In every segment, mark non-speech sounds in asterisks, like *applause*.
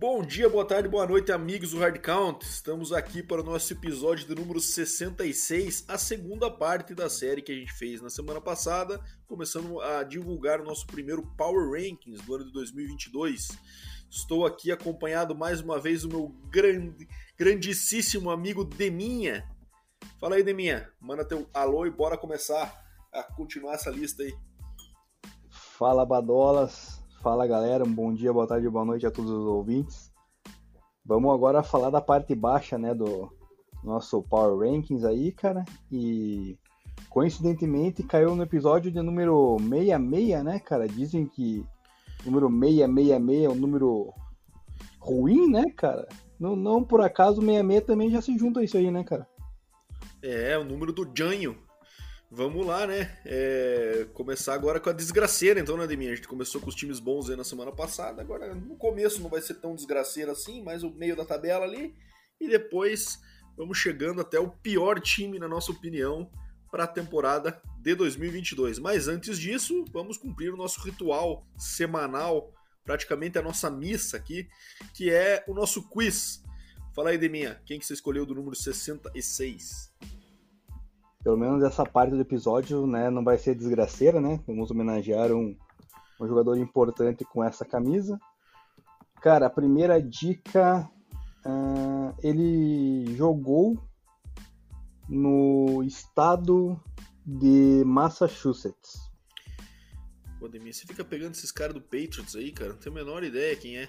Bom dia, boa tarde, boa noite, amigos do Hard Count. Estamos aqui para o nosso episódio de número 66, a segunda parte da série que a gente fez na semana passada, começando a divulgar o nosso primeiro Power Rankings do ano de 2022. Estou aqui acompanhado mais uma vez do meu grande, grandíssimo amigo Deminha. Fala aí, Deminha. Manda teu alô e bora começar a continuar essa lista aí. Fala, Badolas. Fala galera, um bom dia, boa tarde, boa noite a todos os ouvintes. Vamos agora falar da parte baixa, né, do nosso Power Rankings aí, cara. E coincidentemente caiu no episódio de número 66, né, cara? Dizem que número 666 é um número ruim, né, cara? Não, não por acaso 66 também já se junta a isso aí, né, cara? É, o número do Janho. Vamos lá, né? É, começar agora com a desgraceira, então, né, Deminha? A gente começou com os times bons aí na semana passada. Agora, no começo não vai ser tão desgraceira assim, mas o meio da tabela ali. E depois vamos chegando até o pior time, na nossa opinião, para a temporada de 2022. Mas antes disso, vamos cumprir o nosso ritual semanal, praticamente a nossa missa aqui, que é o nosso quiz. Fala aí, Deminha, quem que você escolheu do número 66? Pelo menos essa parte do episódio, né, não vai ser desgraceira, né? Vamos homenagear um, um jogador importante com essa camisa. Cara, a primeira dica, uh, ele jogou no estado de Massachusetts. Pô, Demir, você fica pegando esses caras do Patriots aí, cara, não tenho a menor ideia quem é.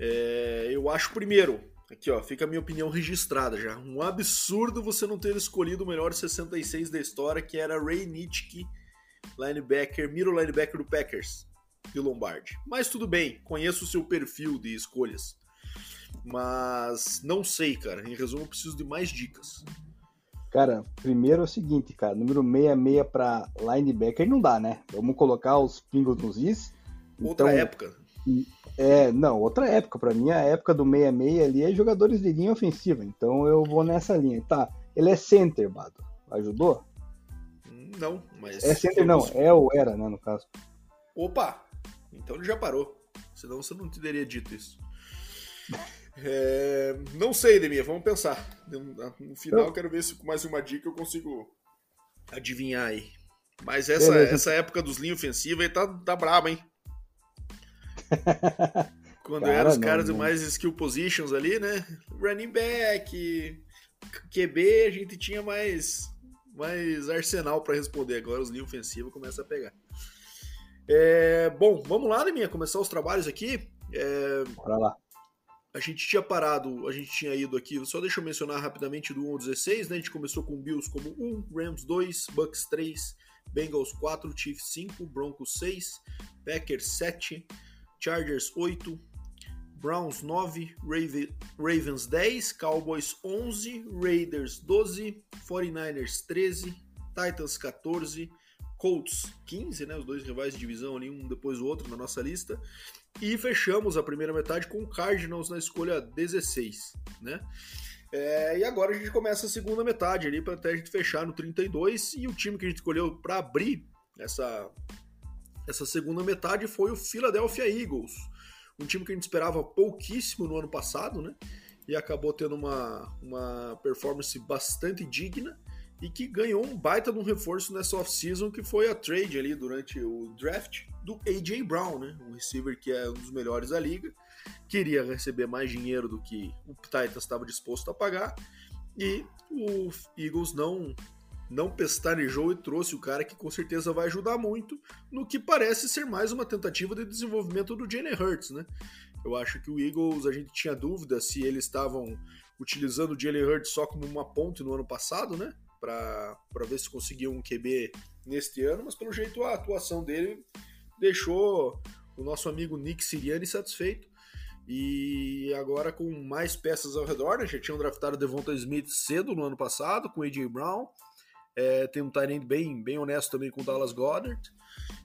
é eu acho primeiro, Aqui, ó, fica a minha opinião registrada já. Um absurdo você não ter escolhido o melhor 66 da história, que era Ray Nitschke, linebacker, middle linebacker do Packers, de Lombardi. Mas tudo bem, conheço o seu perfil de escolhas. Mas não sei, cara. Em resumo, eu preciso de mais dicas. Cara, primeiro é o seguinte, cara. Número 66 para linebacker não dá, né? Vamos colocar os pingos nos is. Outra então, época. É, não, outra época. Para mim, a época do 66 ali é jogadores de linha ofensiva. Então eu vou nessa linha. Tá, ele é center, Bado. Ajudou? Não, mas. É center, não. É ou era, né, no caso. Opa! Então ele já parou. Senão você não teria dito isso. *laughs* É, não sei, Demir, vamos pensar. No final, eu quero ver se com mais uma dica eu consigo adivinhar aí. Mas essa, essa época dos linhas ofensivas aí tá, tá braba, hein? *laughs* Quando Cara, eram os caras não, mais skill positions ali, né? Running back, QB, a gente tinha mais, mais arsenal para responder. Agora os linhas ofensivos começam a pegar. É, bom, vamos lá, Neminha, começar os trabalhos aqui. É, Bora lá. A gente tinha parado, a gente tinha ido aqui, só deixa eu mencionar rapidamente do 1 ao 16, né? A gente começou com Bills como 1, Rams 2, Bucks 3, Bengals 4, Chiefs 5, Broncos 6, Packers 7, Chargers 8, Browns 9, Ravens 10, Cowboys 11, Raiders 12, 49ers 13, Titans 14, Colts 15, né, os dois rivais de divisão ali, um depois do outro na nossa lista. E fechamos a primeira metade com o Cardinals na escolha 16, né? É, e agora a gente começa a segunda metade ali para até a gente fechar no 32 e o time que a gente escolheu para abrir essa essa segunda metade foi o Philadelphia Eagles, um time que a gente esperava pouquíssimo no ano passado, né? E acabou tendo uma, uma performance bastante digna e que ganhou um baita de um reforço nessa off-season, que foi a trade ali durante o draft do A.J. Brown, né? Um receiver que é um dos melhores da liga, queria receber mais dinheiro do que o Titans estava disposto a pagar e o Eagles não não pestanejou e trouxe o cara que com certeza vai ajudar muito no que parece ser mais uma tentativa de desenvolvimento do Jalen Hurts, né? Eu acho que o Eagles, a gente tinha dúvida se eles estavam utilizando o Jalen Hurts só como uma ponte no ano passado, né? Para ver se conseguiam um QB neste ano, mas pelo jeito a atuação dele deixou o nosso amigo Nick Siriani satisfeito. E agora com mais peças ao redor, né? Já tinham draftado Devonta Smith cedo no ano passado, com AJ Brown. É, tem um Tyrant bem, bem honesto também com o Dallas Goddard.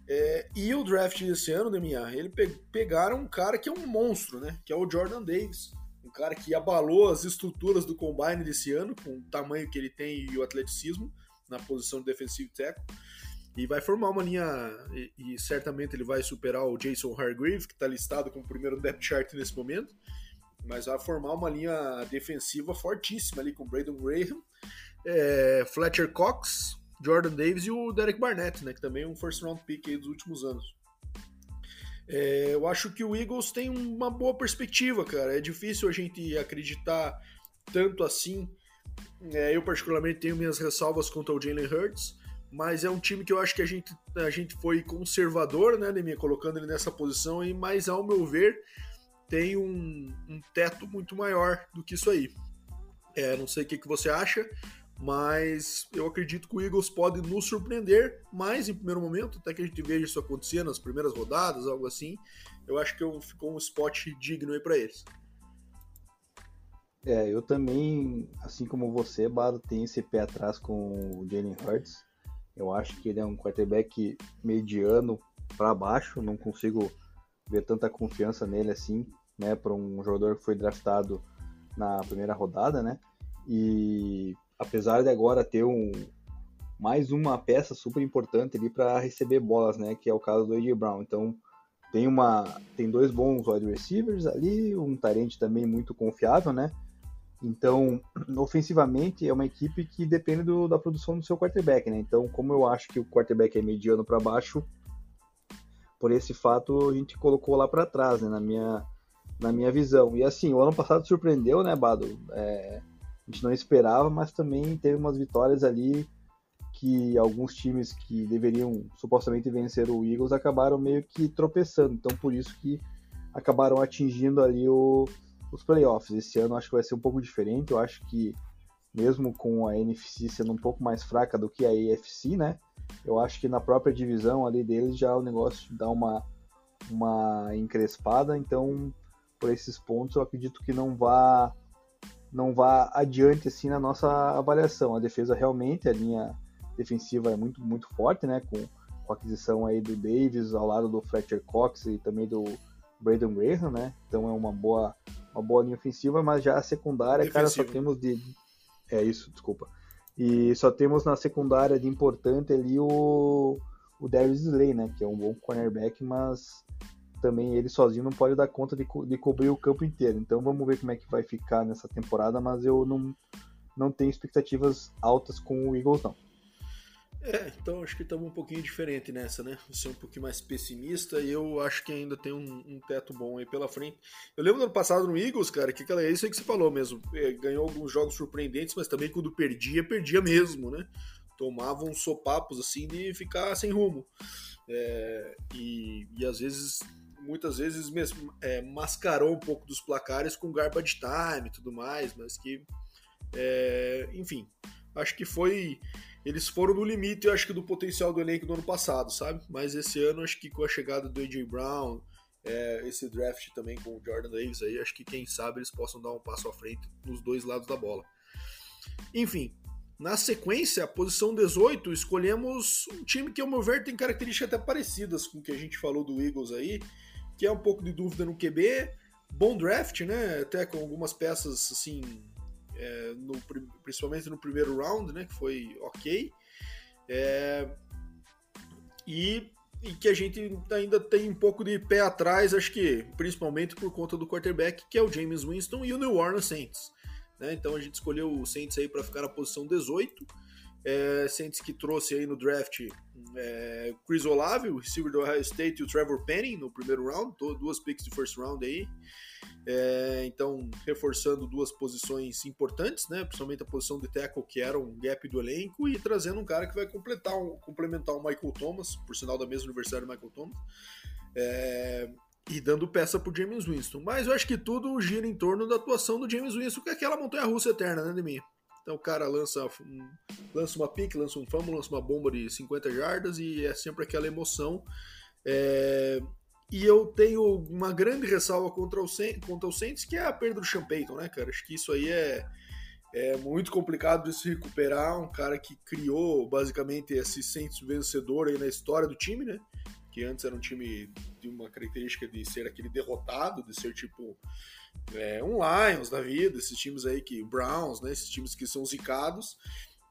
É, e o draft desse ano, Demian, ele pe pegaram um cara que é um monstro, né? Que é o Jordan Davis. Um cara que abalou as estruturas do combine desse ano, com o tamanho que ele tem e o atleticismo na posição de defensive tackle. e vai formar uma linha, e, e certamente ele vai superar o Jason Hargreave, que está listado como primeiro depth chart nesse momento, mas vai formar uma linha defensiva fortíssima ali com Braden Graham, é, Fletcher Cox, Jordan Davis e o Derek Barnett, né, que também é um first round pick dos últimos anos. É, eu acho que o Eagles tem uma boa perspectiva, cara. É difícil a gente acreditar tanto assim. É, eu, particularmente, tenho minhas ressalvas contra o Jalen Hurts, mas é um time que eu acho que a gente, a gente foi conservador, né, Neminha, colocando ele nessa posição, e, mas ao meu ver, tem um, um teto muito maior do que isso aí. É, não sei o que, que você acha, mas eu acredito que o Eagles pode nos surpreender mais em primeiro momento, até que a gente veja isso acontecer nas primeiras rodadas, algo assim. Eu acho que ficou um spot digno aí para eles. É, eu também, assim como você, Bado, tenho esse pé atrás com o Jalen Hurts. Eu acho que ele é um quarterback mediano para baixo, não consigo ver tanta confiança nele assim, né, para um jogador que foi draftado na primeira rodada, né? E apesar de agora ter um mais uma peça super importante ali para receber bolas, né, que é o caso do AJ Brown. Então, tem uma tem dois bons wide receivers ali, um Tarente também muito confiável, né? Então, *clears throat* ofensivamente é uma equipe que depende do, da produção do seu quarterback, né? Então, como eu acho que o quarterback é mediano para baixo, por esse fato a gente colocou lá para trás, né, na minha na minha visão. E assim, o ano passado surpreendeu, né, Bado? É, a gente não esperava, mas também teve umas vitórias ali que alguns times que deveriam supostamente vencer o Eagles acabaram meio que tropeçando. Então por isso que acabaram atingindo ali o, os playoffs. Esse ano acho que vai ser um pouco diferente. Eu acho que mesmo com a NFC sendo um pouco mais fraca do que a AFC, né? Eu acho que na própria divisão ali deles já o negócio dá uma uma encrespada. Então por esses pontos eu acredito que não vá não vá adiante assim na nossa avaliação. A defesa realmente, a linha defensiva é muito, muito forte, né? Com, com a aquisição aí do Davis ao lado do Fletcher Cox e também do Braden Graham, né? Então é uma boa, uma boa linha ofensiva, mas já a secundária, Defensivo. cara, só temos de. É isso, desculpa. E só temos na secundária de importante ali o, o Darius Slay, né? Que é um bom cornerback, mas também ele sozinho não pode dar conta de, co de cobrir o campo inteiro. Então vamos ver como é que vai ficar nessa temporada, mas eu não, não tenho expectativas altas com o Eagles, não. É, então acho que estamos um pouquinho diferente nessa, né? Você é um pouquinho mais pessimista e eu acho que ainda tem um, um, teto bom aí pela frente. Eu lembro do ano passado no Eagles, cara, que é isso aí que você falou mesmo. É, ganhou alguns jogos surpreendentes, mas também quando perdia, perdia mesmo, né? Tomavam sopapos assim de ficar sem rumo. É, e, e às vezes muitas vezes é, mascarou um pouco dos placares com garbage time e tudo mais, mas que, é, enfim, acho que foi. Eles foram no limite, eu acho que do potencial do elenco do ano passado, sabe? Mas esse ano, acho que com a chegada do AJ Brown, é, esse draft também com o Jordan Davis aí, acho que quem sabe eles possam dar um passo à frente nos dois lados da bola. Enfim, na sequência, a posição 18, escolhemos um time que, ao meu ver, tem características até parecidas com o que a gente falou do Eagles aí, que é um pouco de dúvida no QB. Bom draft, né? Até com algumas peças assim, é, no, principalmente no primeiro round, né? Que foi ok. É, e, e, que a gente ainda tem um pouco de pé atrás, acho que principalmente por conta do quarterback, que é o James Winston e o New Orleans Saints. Né? Então a gente escolheu o Saints aí para ficar na posição 18. É, Saints que trouxe aí no draft é, Chris Olave, o receiver do Ohio State, e o Trevor Penning no primeiro round, duas picks de first round aí. É, então, reforçando duas posições importantes, né? Principalmente a posição de tackle, que era um gap do elenco, e trazendo um cara que vai completar um, complementar o Michael Thomas, por sinal da mesma universidade do Michael Thomas. É, e dando peça pro James Winston. Mas eu acho que tudo gira em torno da atuação do James Winston, que é aquela montanha russa eterna, né, de mim? Então o cara lança, lança uma pique, lança um fumble, lança uma bomba de 50 jardas e é sempre aquela emoção. É... E eu tenho uma grande ressalva contra o, contra o Saints, que é a perda do Sean Payton, né, cara? Acho que isso aí é, é muito complicado de se recuperar. Um cara que criou basicamente esse Saints vencedor aí na história do time, né? Que antes era um time de uma característica de ser aquele derrotado, de ser tipo é, um Lions da vida, esses times aí que, Browns, né, esses times que são zicados,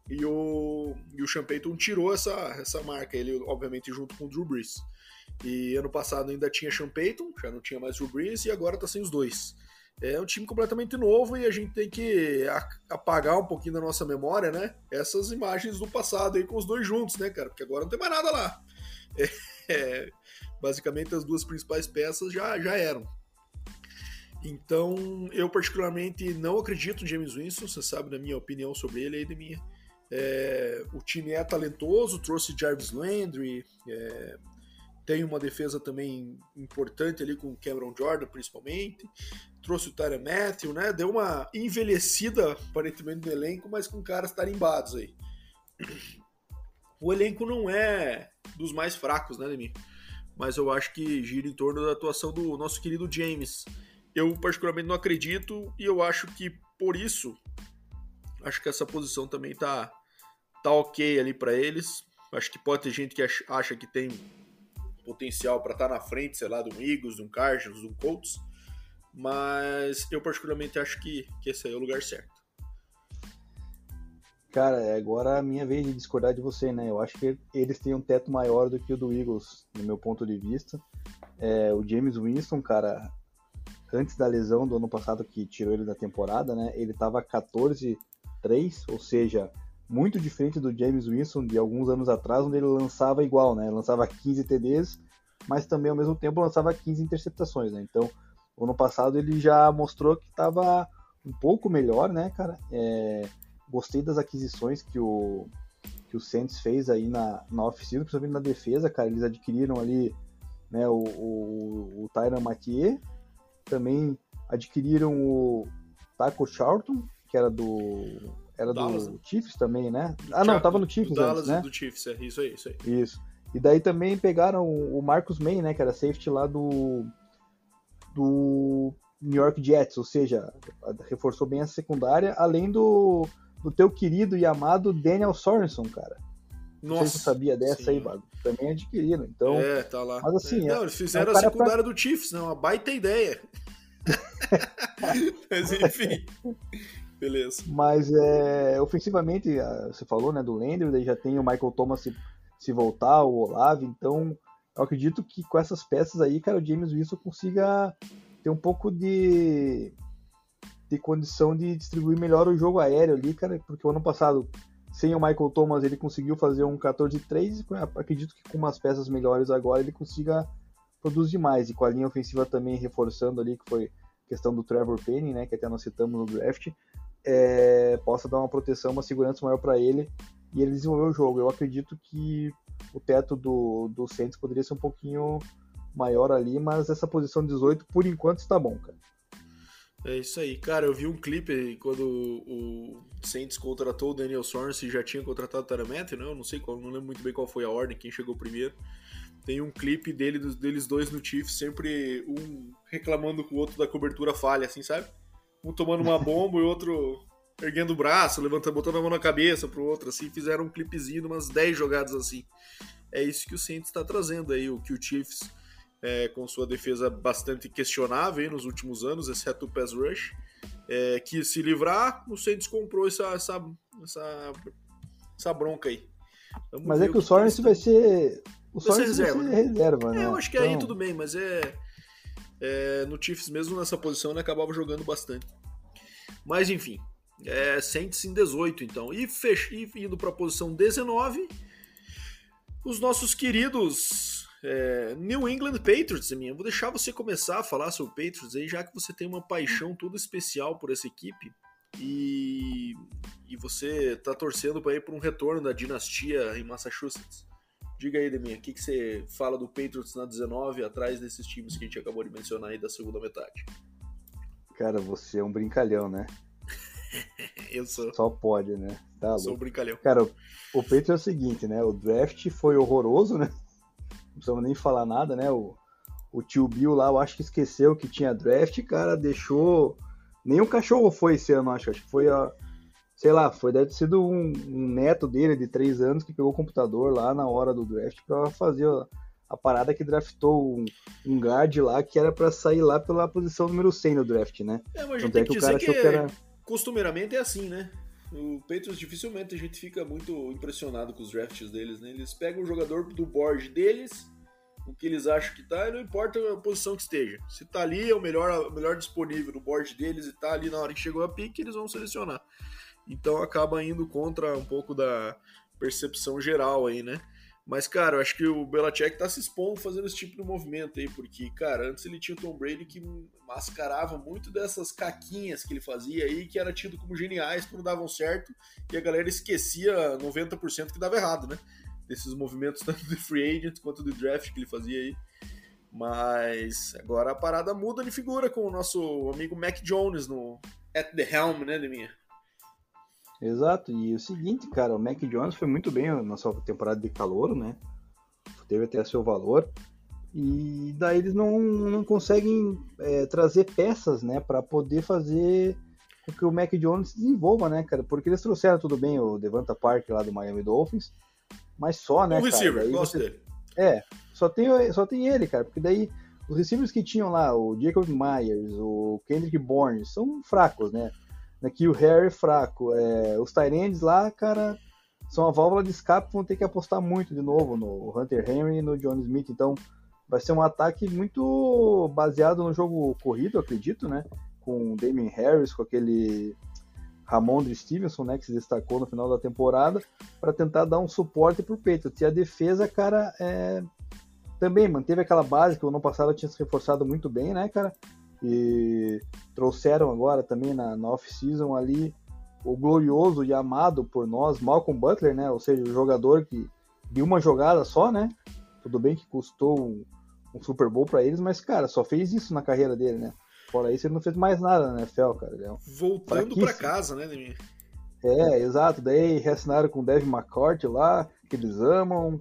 e o, e o Sean Payton tirou essa, essa marca, ele obviamente junto com o Drew Brees. E ano passado ainda tinha Sean Payton, já não tinha mais Drew Brees, e agora tá sem os dois. É um time completamente novo e a gente tem que apagar um pouquinho da nossa memória, né? Essas imagens do passado aí com os dois juntos, né, cara? Porque agora não tem mais nada lá. *laughs* É, basicamente as duas principais peças já, já eram. Então, eu particularmente não acredito no James Winston, você sabe da minha opinião sobre ele aí, de minha. É, o time é talentoso, trouxe Jarvis Landry, é, tem uma defesa também importante ali com Cameron Jordan, principalmente. Trouxe o Tyra Matthew, né? Deu uma envelhecida, aparentemente, no elenco, mas com caras tarimbados aí. O elenco não é dos mais fracos, né, Demi? Mas eu acho que gira em torno da atuação do nosso querido James. Eu particularmente não acredito e eu acho que por isso acho que essa posição também tá tá ok ali para eles. Acho que pode ter gente que acha que tem potencial para estar tá na frente, sei lá, de um Eagles, de um Cardinals, de um Colts, mas eu particularmente acho que, que esse aí é o lugar certo. Cara, é agora a minha vez de discordar de você, né? Eu acho que eles têm um teto maior do que o do Eagles, no meu ponto de vista. É, o James Winston, cara, antes da lesão do ano passado que tirou ele da temporada, né? Ele tava 14-3, ou seja, muito diferente do James Winston de alguns anos atrás, onde ele lançava igual, né? Lançava 15 TDs, mas também ao mesmo tempo lançava 15 interceptações, né? Então, ano passado ele já mostrou que estava um pouco melhor, né, cara? É, gostei das aquisições que o que o Saints fez aí na, na oficina, principalmente na defesa, cara. Eles adquiriram ali né, o, o, o Tyron Mathieu, também adquiriram o Taco Charlton, que era do era Dallas, do? Chiefs também, né? Ah, não, tava no Chiefs Dallas antes, né? do Chiefs, é isso aí, isso aí. Isso. E daí também pegaram o Marcus May, né? Que era safety lá do do New York Jets, ou seja, reforçou bem a secundária, além do, do teu querido e amado Daniel Sorensen, cara. Nossa, você sabia dessa sim. aí, Bago. Também adquiriram. Então, é, tá lá. Mas assim, é, não, eles fizeram é a secundária pra... do Chiefs, não, uma baita ideia. *laughs* mas enfim. Beleza. Mas é, ofensivamente, você falou, né, do Landry, daí já tem o Michael Thomas se, se voltar, o Olave, então eu acredito que com essas peças aí, cara, o James Wilson consiga ter um pouco de, de condição de distribuir melhor o jogo aéreo ali, cara, porque o ano passado, sem o Michael Thomas, ele conseguiu fazer um 14-3, acredito que com umas peças melhores agora ele consiga produzir mais, e com a linha ofensiva também reforçando ali, que foi questão do Trevor Penny, né, que até nós citamos no draft, é, possa dar uma proteção, uma segurança maior para ele e ele desenvolver o jogo. Eu acredito que o teto do, do Saints poderia ser um pouquinho maior ali, mas essa posição 18 por enquanto está bom, cara. É isso aí. Cara, eu vi um clipe quando o Saints contratou o Daniel Sorensen e já tinha contratado o Taramet, né? Eu não sei qual, não lembro muito bem qual foi a ordem, quem chegou primeiro. Tem um clipe dele, deles dois no Chiefs, sempre um reclamando com o outro da cobertura falha, assim, sabe? um tomando uma *laughs* bomba e o outro erguendo o braço, levantando, botando a mão na cabeça pro outro, assim, fizeram um clipezinho, umas 10 jogadas assim. É isso que o Saints está trazendo aí, o que o Chiefs, é, com sua defesa bastante questionável nos últimos anos, exceto o pass rush, é, que se livrar, o Saints comprou essa, essa, essa, essa bronca aí. Vamos mas é que o Sorensen vai ser. O Sorensen vai ser reserva, vai ser né? reserva né? É, eu acho que então... aí tudo bem, mas é é, no Chiefs mesmo nessa posição ele acabava jogando bastante. Mas enfim, é, Saints em 18 então. E, fech... e indo para a posição 19, os nossos queridos é, New England Patriots, minha. Vou deixar você começar a falar sobre o Patriots aí, já que você tem uma paixão toda especial por essa equipe. E, e você tá torcendo para ir para um retorno da dinastia em Massachusetts. Diga aí, Deminha, o que, que você fala do Patriots na 19, atrás desses times que a gente acabou de mencionar aí da segunda metade? Cara, você é um brincalhão, né? *laughs* Eu sou. Só pode, né? Tá sou um brincalhão. Cara, o Patriots é o seguinte, né? O draft foi horroroso, né? Não precisamos nem falar nada, né? O, o tio Bill lá, eu acho que esqueceu que tinha draft, cara, deixou. Nem o cachorro foi esse ano, acho. Acho que foi a, sei lá, foi deve ter sido um, um, neto dele de três anos que pegou o computador lá na hora do draft para fazer a, a, parada que draftou um, um guard lá que era para sair lá pela posição número 100 no draft, né? É, mas a gente tem é que, que dizer que, que era... costumeiramente é assim, né? O Patriots dificilmente a gente fica muito impressionado com os drafts deles, né? Eles pegam o jogador do board deles, o que eles acham que tá, e não importa a posição que esteja. Se tá ali, é o melhor, o melhor disponível no board deles e tá ali na hora que chegou a pique, eles vão selecionar. Então acaba indo contra um pouco da percepção geral aí, né? Mas, cara, eu acho que o Belichick tá se expondo fazendo esse tipo de movimento aí, porque, cara, antes ele tinha o Tom Brady que mascarava muito dessas caquinhas que ele fazia aí, que era tido como geniais quando davam certo, e a galera esquecia 90% que dava errado, né? Desses movimentos *laughs* tanto de free agent quanto do draft que ele fazia aí. Mas agora a parada muda de figura com o nosso amigo Mac Jones no At the Helm, né, minha Exato, e o seguinte, cara, o Mac Jones foi muito bem na sua temporada de calor, né? Teve até seu valor. E daí eles não, não conseguem é, trazer peças, né, para poder fazer com que o Mac Jones se desenvolva, né, cara? Porque eles trouxeram tudo bem o Devanta Park lá do Miami Dolphins, mas só, né, o receiver, gosto você... dele. É, só tem, só tem ele, cara, porque daí os receivers que tinham lá, o Jacob Myers, o Kendrick Bourne, são fracos, né? Que o Harry é fraco. É, os Tyrands lá, cara, são a válvula de escape, vão ter que apostar muito de novo no Hunter Henry e no John Smith. Então, vai ser um ataque muito baseado no jogo corrido, acredito, né? Com o Damien Harris, com aquele Ramondre Stevenson, né? Que se destacou no final da temporada, para tentar dar um suporte para o Patriots. E a defesa, cara, é... também manteve aquela base que o ano passado tinha se reforçado muito bem, né, cara? E trouxeram agora também na, na off-season ali o glorioso e amado por nós Malcolm Butler, né? Ou seja, o jogador que de uma jogada só, né? Tudo bem que custou um, um Super Bowl para eles, mas cara, só fez isso na carreira dele, né? Fora isso, ele não fez mais nada na NFL, cara. É um Voltando para casa, né, Demir? É, exato. Daí reassinaram com o Devin McCourt lá, que eles amam.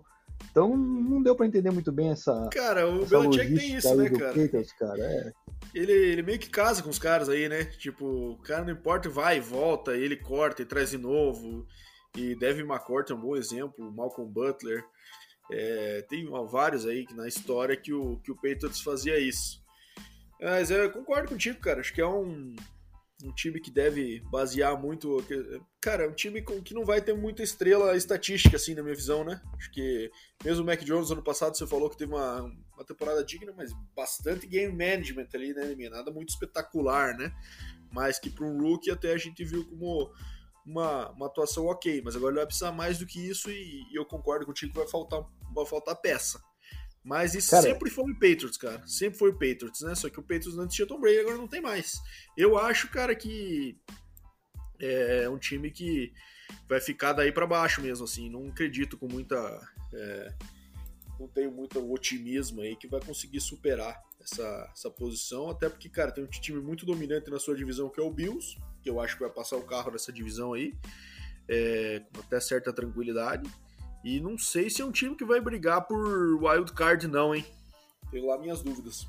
Então não deu para entender muito bem essa. Cara, o Belichick tem isso, né, cara? Patriots, cara. É. Ele, ele meio que casa com os caras aí, né? Tipo, o cara não importa, vai volta, ele corta e traz de novo. E Devin McCourt é um bom exemplo, Malcolm Butler. É, tem vários aí na história que o, que o Patriots fazia isso. Mas eu concordo contigo, cara. Acho que é um, um time que deve basear muito. Cara, é um time que não vai ter muita estrela estatística, assim, na minha visão, né? Acho que mesmo o Mac Jones ano passado você falou que teve uma, uma temporada digna, mas bastante game management ali, né, Nada muito espetacular, né? Mas que para um rookie até a gente viu como uma, uma atuação ok. Mas agora ele vai precisar mais do que isso e, e eu concordo contigo que vai faltar, vai faltar peça. Mas isso cara, sempre foi o Patriots, cara. Sempre foi o Patriots, né? Só que o Patriots antes tinha Tom Brady, agora não tem mais. Eu acho, cara, que é um time que vai ficar daí para baixo mesmo, assim. Não acredito com muita. É, não tenho muito otimismo aí que vai conseguir superar essa, essa posição. Até porque, cara, tem um time muito dominante na sua divisão que é o Bills, que eu acho que vai passar o carro nessa divisão aí, é, com até certa tranquilidade. E não sei se é um time que vai brigar por wild card não, hein? Tenho lá minhas dúvidas.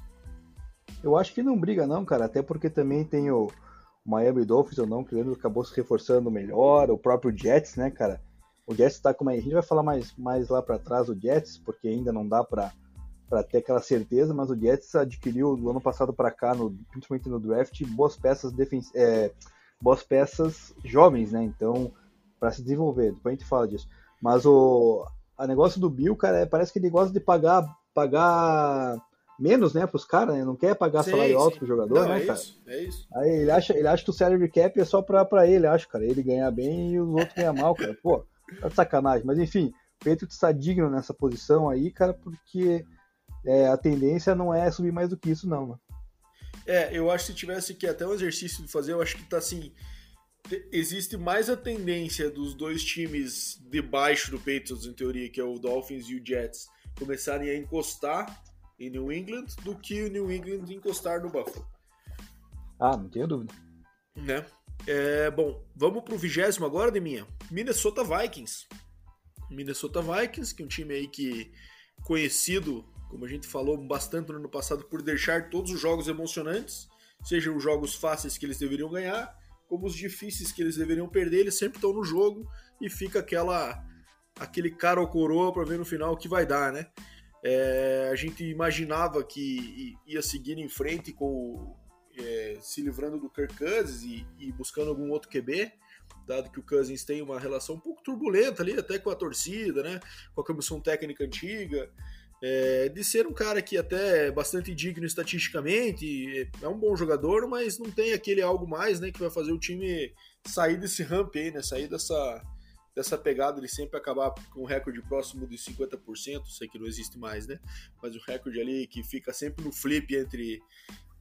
Eu acho que não briga não, cara, até porque também tem o Miami Dolphins ou não, que acabou se reforçando melhor, o próprio Jets, né, cara? O Jets tá como a gente vai falar mais, mais lá para trás do Jets, porque ainda não dá para para ter aquela certeza, mas o Jets adquiriu do ano passado para cá, no, principalmente no draft, boas peças é, boas peças jovens, né? Então, para se desenvolver, depois a gente fala disso. Mas o a negócio do Bill, cara, é, parece que ele gosta de pagar pagar menos, né, pros caras, né? Não quer pagar sim, salário sim. alto pro jogador, Não, né, é cara? Isso, é isso. Aí ele acha, ele acha que o salary cap é só pra, pra ele, acho, cara. Ele ganhar bem e os outros ganhar mal, cara. Pô, tá de sacanagem. Mas enfim, o Patriots está digno nessa posição aí, cara, porque é, a tendência não é subir mais do que isso, não, mano. É, eu acho que se tivesse que até um exercício de fazer, eu acho que tá assim existe mais a tendência dos dois times debaixo do Patriots, em teoria, que é o Dolphins e o Jets, começarem a encostar em New England do que o New England encostar no Buffalo. Ah, não tenho dúvida. Né? É, bom, vamos pro vigésimo agora, Deminha. Minnesota Vikings. Minnesota Vikings, que é um time aí que conhecido, como a gente falou bastante no ano passado, por deixar todos os jogos emocionantes, sejam os jogos fáceis que eles deveriam ganhar, como os difíceis que eles deveriam perder, eles sempre estão no jogo e fica aquela aquele cara ou coroa para ver no final o que vai dar, né? É, a gente imaginava que ia seguir em frente com é, se livrando do Kirk Cousins e, e, buscando algum outro QB. dado que o Cousins tem uma relação um pouco turbulenta ali, até com a torcida, né? Com a comissão técnica antiga. É, de ser um cara que até é bastante digno estatisticamente, é um bom jogador, mas não tem aquele algo mais, né, que vai fazer o time sair desse ramp aí, né, sair dessa, dessa pegada de sempre acabar com um recorde próximo de 50%, sei que não existe mais, né, mas o recorde ali que fica sempre no flip entre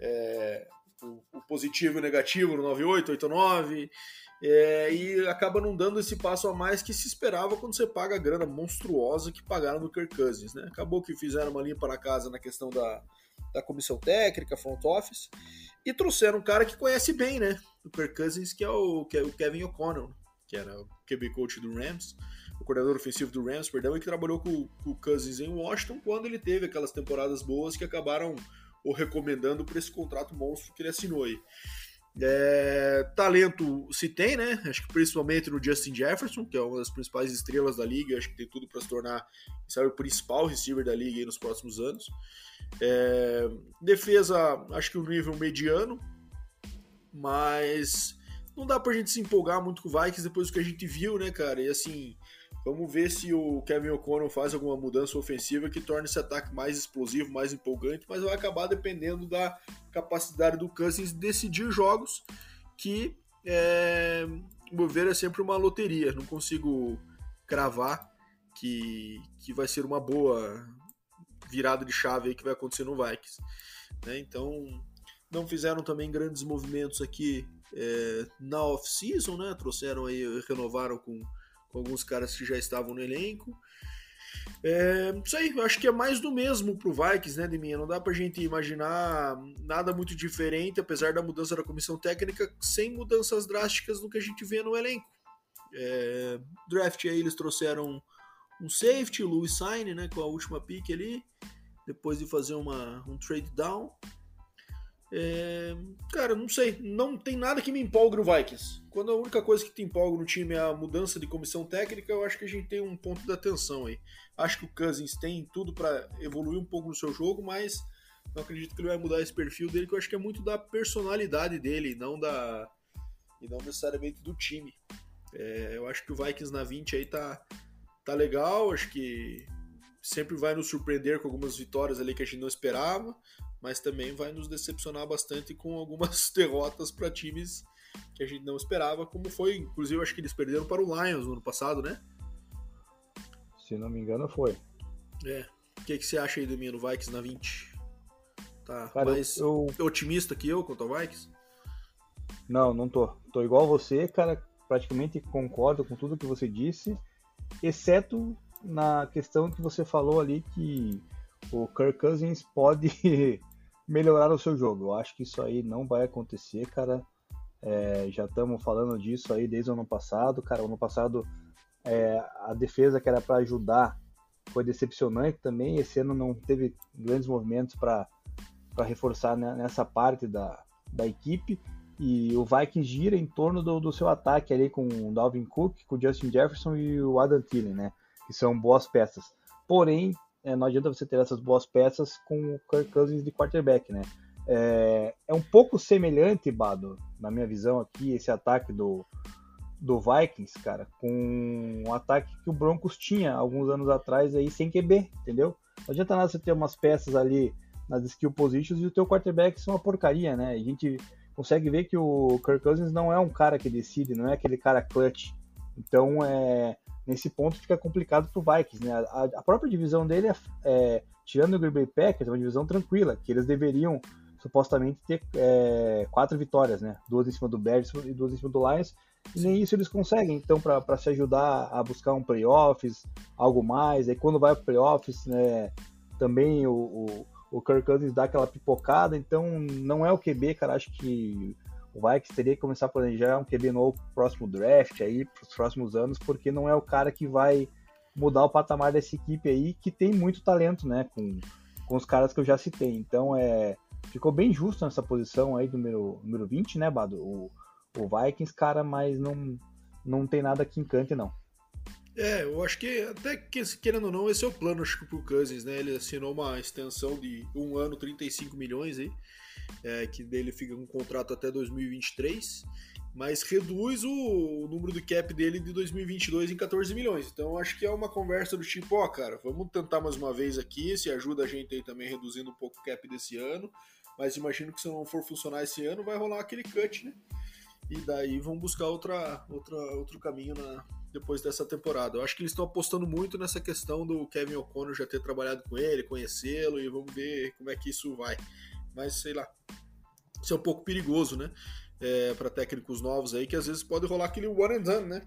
é, o, o, positivo e o negativo no 98, 89, é, e acaba não dando esse passo a mais que se esperava quando você paga a grana monstruosa que pagaram no Kirk Cousins. Né? Acabou que fizeram uma limpa na casa na questão da, da comissão técnica, front office, e trouxeram um cara que conhece bem né, o Kirk Cousins, que é o, que é o Kevin O'Connell, que era o QB coach do Rams, o coordenador ofensivo do Rams, perdão, e que trabalhou com, com o Cousins em Washington quando ele teve aquelas temporadas boas que acabaram o recomendando por esse contrato monstro que ele assinou aí. É, talento se tem, né? Acho que principalmente no Justin Jefferson, que é uma das principais estrelas da liga, acho que tem tudo para se tornar sabe, o principal receiver da liga nos próximos anos. É, defesa, acho que um nível mediano, mas não dá pra gente se empolgar muito com o Vikings depois do que a gente viu, né, cara? E assim, Vamos ver se o Kevin O'Connell faz alguma mudança ofensiva que torne esse ataque mais explosivo, mais empolgante, mas vai acabar dependendo da capacidade do Cousins decidir jogos que é, mover é sempre uma loteria. Não consigo cravar que, que vai ser uma boa virada de chave que vai acontecer no Vikings. Né? Então, não fizeram também grandes movimentos aqui é, na off-season, né? Trouxeram aí, renovaram com com alguns caras que já estavam no elenco. É, isso aí, eu acho que é mais do mesmo pro Vikings, né, Deminha? Não dá pra gente imaginar nada muito diferente, apesar da mudança da comissão técnica, sem mudanças drásticas no que a gente vê no elenco. É, draft aí eles trouxeram um safety, Louis Sign, né, com a última pick ali, depois de fazer uma, um trade down. É, cara, não sei, não tem nada que me empolgue no Vikings. Quando a única coisa que te empolga no time é a mudança de comissão técnica, eu acho que a gente tem um ponto de atenção aí. Acho que o Cousins tem tudo para evoluir um pouco no seu jogo, mas não acredito que ele vai mudar esse perfil dele, que eu acho que é muito da personalidade dele, não da e não necessariamente do time. É, eu acho que o Vikings na 20 aí tá, tá legal, acho que sempre vai nos surpreender com algumas vitórias ali que a gente não esperava mas também vai nos decepcionar bastante com algumas *laughs* derrotas para times que a gente não esperava, como foi, inclusive, acho que eles perderam para o Lions no ano passado, né? Se não me engano, foi. É. O que, que você acha aí do Mino Vikings na 20? Tá Cara, mais eu... otimista que eu quanto ao Vikings? Não, não tô. Tô igual você, cara. Praticamente concordo com tudo que você disse, exceto na questão que você falou ali que o Kirk Cousins pode *laughs* melhorar o seu jogo. Eu acho que isso aí não vai acontecer, cara. É, já estamos falando disso aí desde o ano passado. Cara, o ano passado é, a defesa que era para ajudar foi decepcionante também. Esse ano não teve grandes movimentos para reforçar nessa parte da, da equipe. E o Vikings gira em torno do, do seu ataque ali com o Dalvin Cook, com o Justin Jefferson e o Adam Thielen, né? Que são boas peças. Porém, é, não adianta você ter essas boas peças com o Kirk Cousins de quarterback, né? É, é um pouco semelhante, Bado, na minha visão aqui, esse ataque do, do Vikings, cara, com um ataque que o Broncos tinha alguns anos atrás aí sem QB, entendeu? Não adianta nada você ter umas peças ali nas skill positions e o teu quarterback ser uma porcaria, né? A gente consegue ver que o Kirk Cousins não é um cara que decide, não é aquele cara clutch. Então, é, nesse ponto fica complicado para o Vikings, né? A, a, própria divisão dele é, é tirando o Green Bay Packers, é uma divisão tranquila, que eles deveriam supostamente ter é, quatro vitórias, né? Duas em cima do Bears e duas em cima do Lions. E nem isso eles conseguem, então, para se ajudar a buscar um playoffs, algo mais. Aí quando vai para playoffs, né? Também o, o, o Kirk Cousins dá aquela pipocada, então não é o QB, cara. Acho que o Vikings teria que começar a planejar um QB novo pro próximo draft aí, para os próximos anos, porque não é o cara que vai mudar o patamar dessa equipe aí, que tem muito talento, né, com, com os caras que eu já citei. Então, é, ficou bem justo nessa posição aí número, número 20, né, Bado? O, o Vikings, cara, mas não, não tem nada que encante, não. É, eu acho que até que, querendo ou não, esse é o plano, acho que pro Cousins, né? Ele assinou uma extensão de um ano, 35 milhões aí, é, que dele fica com um contrato até 2023, mas reduz o, o, número do cap dele de 2022 em 14 milhões. Então acho que é uma conversa do tipo, ó, cara, vamos tentar mais uma vez aqui, se ajuda a gente aí também reduzindo um pouco o cap desse ano, mas imagino que se não for funcionar esse ano, vai rolar aquele cut, né? E daí vão buscar outra, outra, outro caminho na, depois dessa temporada. Eu acho que eles estão apostando muito nessa questão do Kevin O'Connor já ter trabalhado com ele, conhecê-lo e vamos ver como é que isso vai. Mas sei lá, isso é um pouco perigoso, né? É, para técnicos novos aí, que às vezes pode rolar aquele one and done, né?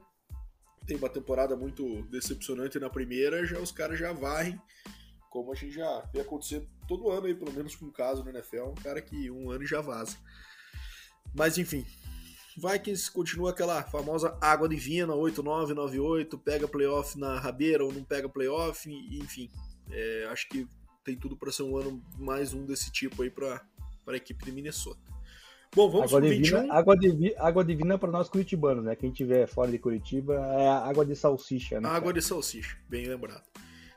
Tem uma temporada muito decepcionante na primeira, já os caras já varrem, como a gente já vê acontecer todo ano aí, pelo menos com um caso no NFL, um cara que um ano já vaza. Mas enfim, Vikings continua aquela famosa água divina, 8-9, 9-8, pega playoff na rabeira ou não pega playoff, enfim. É, acho que tem tudo para ser um ano mais um desse tipo aí para a equipe de Minnesota. Bom, vamos água divina, 21. Água, divi, água divina para nós curitibanos, né? Quem tiver fora de Curitiba é água de salsicha, né? Água de salsicha, bem lembrado.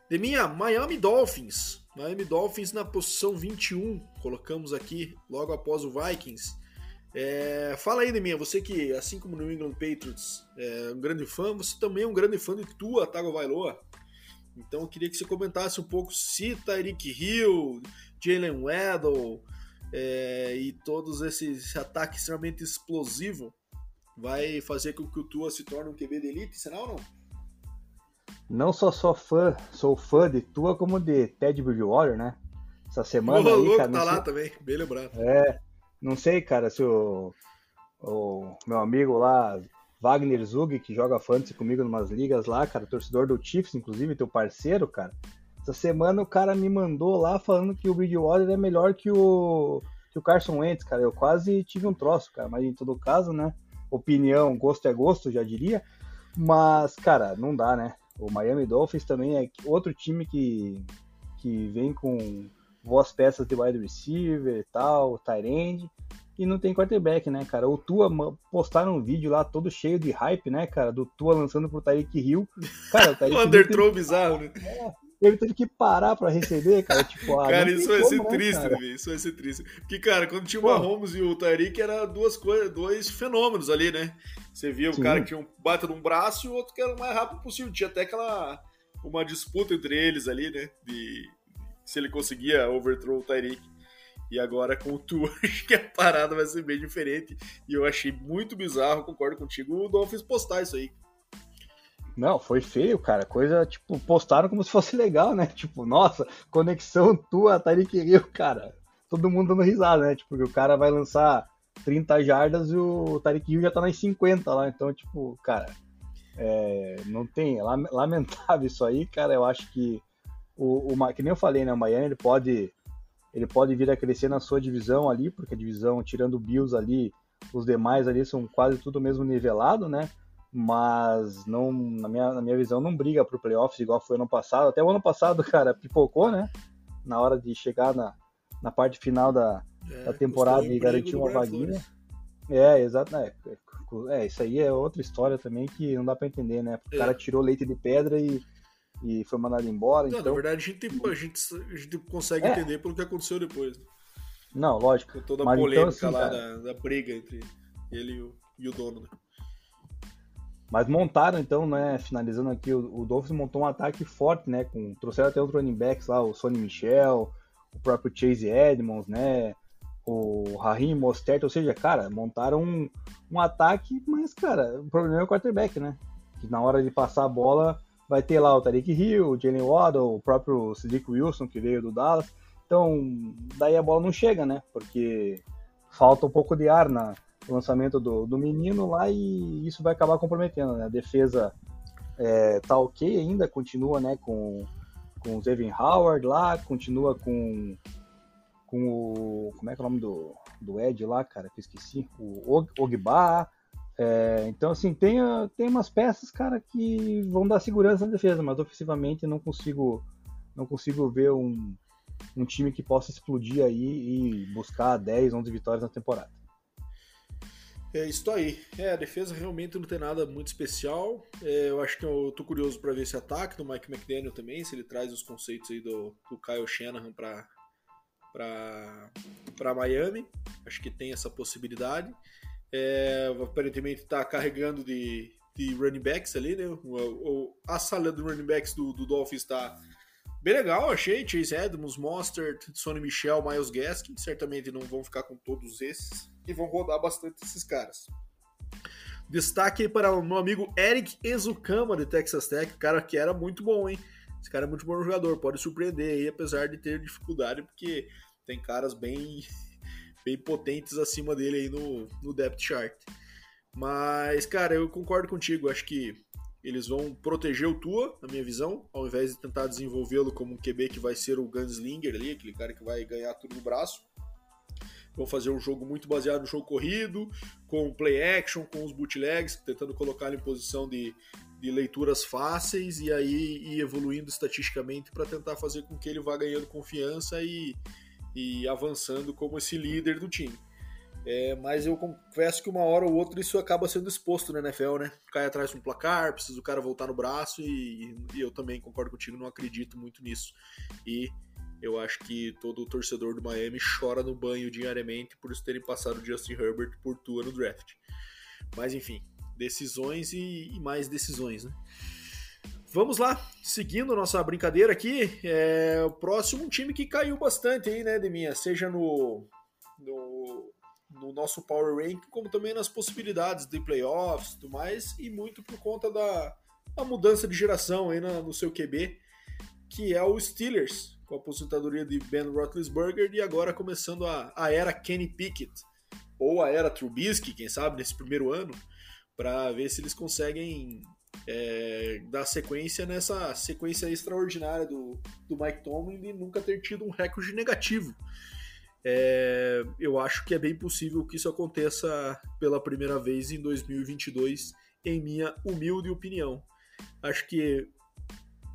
De minha Miami Dolphins. Miami Dolphins na posição 21. Colocamos aqui logo após o Vikings. É, fala aí, Neminha, você que, assim como no New England Patriots, é um grande fã, você também é um grande fã de Tua Tagovailoa. Então eu queria que você comentasse um pouco se Tyreek Hill, Jalen Waddle é, e todos esses ataques extremamente explosivos vai fazer com que o Tua se torne um QB de elite, será ou não? Não só sou fã, sou fã de Tua como de Ted Bridgewater, né? Essa semana o aí, louco cara, tá lá sei... também, bem lembrado. É, não sei, cara, se o, o meu amigo lá, Wagner Zug, que joga fantasy comigo em umas ligas lá, cara, torcedor do Chiefs, inclusive, teu parceiro, cara. Essa semana o cara me mandou lá falando que o Bridgewater é melhor que o, que o Carson Wentz, cara. Eu quase tive um troço, cara, mas em todo caso, né? Opinião, gosto é gosto, já diria. Mas, cara, não dá, né? O Miami Dolphins também é outro time que, que vem com boas peças de wide receiver e tal, tight end, e não tem quarterback, né, cara? O Tua postaram um vídeo lá todo cheio de hype, né, cara, do Tua lançando pro Tyreek Hill. Cara, o *laughs* Tyreek Underthrow bizarro, né? Ele teve que parar pra receber, cara. Tipo, ah, cara, isso vai ser né, triste, cara? Isso vai ser triste. Porque, cara, quando tinha o Mahomes e o Tyreek, era duas coisas, dois fenômenos ali, né? Você via Sim. o cara que tinha um bata num braço e o outro que era o mais rápido possível. Tinha até aquela uma disputa entre eles ali, né? De se ele conseguia overthrow o Tyreek. E agora com o *laughs* acho que a parada vai ser bem diferente. E eu achei muito bizarro, concordo contigo, o Dolphins postar isso aí. Não, foi feio, cara. Coisa, tipo, postaram como se fosse legal, né? *laughs* Tipo, nossa, conexão tua, Tyreek Hill, cara. Todo mundo dando risada, né? Tipo, o cara vai lançar 30 jardas e o Tyreek Hill já tá nas 50 lá. Então, tipo, cara, é, não tem. É lamentável isso aí, cara. Eu acho que o, o, que nem eu falei, né? O Miami ele pode, ele pode vir a crescer na sua divisão ali, porque a divisão, tirando o Bills ali, os demais ali são quase tudo mesmo nivelado, né? Mas não, na minha, na minha visão, não briga pro playoffs igual foi ano passado. Até o ano passado, *laughs* cara, pipocou, né? Na hora de chegar na, na parte final da, é, da temporada e garantir uma vaguinha. É, exato. É, é, isso aí é outra história também que não dá para entender, né? O é. cara tirou leite de pedra e e foi mandado embora. Não, então... na verdade a gente, a gente, a gente consegue é. entender pelo que aconteceu depois. Né? Não, lógico. Com toda a Mas polêmica então, assim, lá da, da, briga entre ele e o, e o dono. Né? Mas montaram então, né? Finalizando aqui, o, o Dolphins montou um ataque forte, né? Com, trouxeram até os running backs lá, o Sonny Michel, o próprio Chase Edmonds, né? O Raheem Mostert, ou seja, cara, montaram um, um ataque, mas, cara, o problema é o quarterback, né? Que na hora de passar a bola vai ter lá o Tariq Hill, o Jalen Waddle, o próprio Cedric Wilson, que veio do Dallas. Então, daí a bola não chega, né? Porque falta um pouco de ar no lançamento do, do menino lá e isso vai acabar comprometendo, né? A defesa é, tá ok ainda, continua, né, com, com o Zevin Howard lá, continua com, com o... como é que é o nome do, do Ed lá, cara, que eu esqueci? O Ogba, é, então, assim, tem, tem umas peças, cara, que vão dar segurança na defesa, mas ofensivamente não consigo, não consigo ver um, um time que possa explodir aí e buscar 10, 11 vitórias na temporada. É isso aí. É, a defesa realmente não tem nada muito especial. É, eu acho que eu tô curioso para ver esse ataque do Mike McDaniel também, se ele traz os conceitos aí do, do Kyle Shanahan para para Miami. Acho que tem essa possibilidade. É, aparentemente está carregando de, de running backs ali, né? O, o, a sala de running backs do, do Dolphins está bem legal, achei. Chase Edmonds, Mostert, Sonny Michel, Miles Gaskin. Certamente não vão ficar com todos esses e vão rodar bastante esses caras. Destaque para o meu amigo Eric Ezukama de Texas Tech, cara que era muito bom, hein? Esse cara é muito bom jogador, pode surpreender aí, apesar de ter dificuldade, porque tem caras bem, bem potentes acima dele aí no, no depth chart. Mas, cara, eu concordo contigo, acho que eles vão proteger o Tua, na minha visão, ao invés de tentar desenvolvê-lo como um QB que vai ser o gunslinger ali, aquele cara que vai ganhar tudo no braço. Vão fazer um jogo muito baseado no jogo corrido, com play action, com os bootlegs, tentando colocar ele em posição de, de leituras fáceis e aí ir evoluindo estatisticamente para tentar fazer com que ele vá ganhando confiança e, e avançando como esse líder do time. É, mas eu confesso que uma hora ou outra isso acaba sendo exposto na NFL, né? Cai atrás de um placar, precisa o cara voltar no braço e, e eu também concordo contigo, não acredito muito nisso. E eu acho que todo torcedor do Miami chora no banho diariamente por eles terem passado o Justin Herbert por tua no draft. Mas enfim, decisões e, e mais decisões, né? Vamos lá, seguindo nossa brincadeira aqui, é o próximo time que caiu bastante aí, né, Deminha? Seja no, no, no nosso Power Rank, como também nas possibilidades de playoffs e tudo mais, e muito por conta da, da mudança de geração aí no, no seu QB, que é o Steelers, com a aposentadoria de Ben Roethlisberger e agora começando a, a era Kenny Pickett, ou a era Trubisky, quem sabe, nesse primeiro ano, para ver se eles conseguem é, dar sequência nessa sequência extraordinária do, do Mike Tomlin de nunca ter tido um recorde negativo. É, eu acho que é bem possível que isso aconteça pela primeira vez em 2022, em minha humilde opinião. Acho que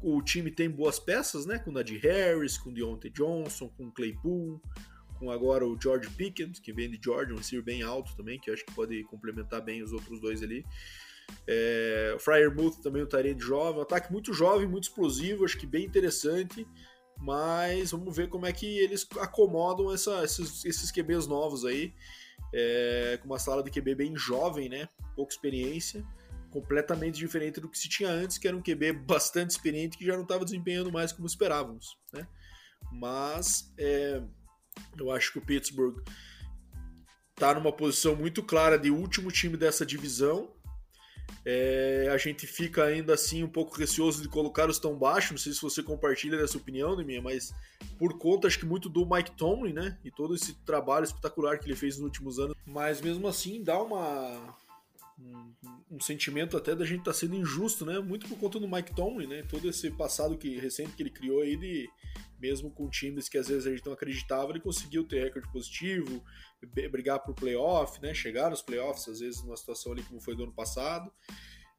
o time tem boas peças, né? Com Nadir Harris, com Deontay Johnson, com Claypool, com agora o George Pickens, que vem de Georgia, um receiver bem alto também, que acho que pode complementar bem os outros dois ali. É, o Fryer Muth também, o Tyrande jovem, um ataque muito jovem, muito explosivo, acho que bem interessante, mas vamos ver como é que eles acomodam essa, esses, esses QBs novos aí, é, com uma sala de QB bem jovem, né? Pouca experiência completamente diferente do que se tinha antes, que era um QB *laughs* bastante experiente que já não estava desempenhando mais como esperávamos. Né? Mas é, eu acho que o Pittsburgh está numa posição muito clara de último time dessa divisão. É, a gente fica ainda assim um pouco receoso de colocá-los tão baixo. Não sei se você compartilha dessa opinião, minha, mas por conta, acho que muito do Mike Tomlin, né? E todo esse trabalho espetacular que ele fez nos últimos anos. Mas mesmo assim, dá uma, um, sentimento até da gente estar tá sendo injusto, né? Muito por conta do Mike Tomlin, né? Todo esse passado que recente que ele criou aí de mesmo com times que às vezes a gente não acreditava, ele conseguiu ter recorde positivo, brigar por playoff, né? Chegar nos playoffs, às vezes numa situação ali como foi do ano passado.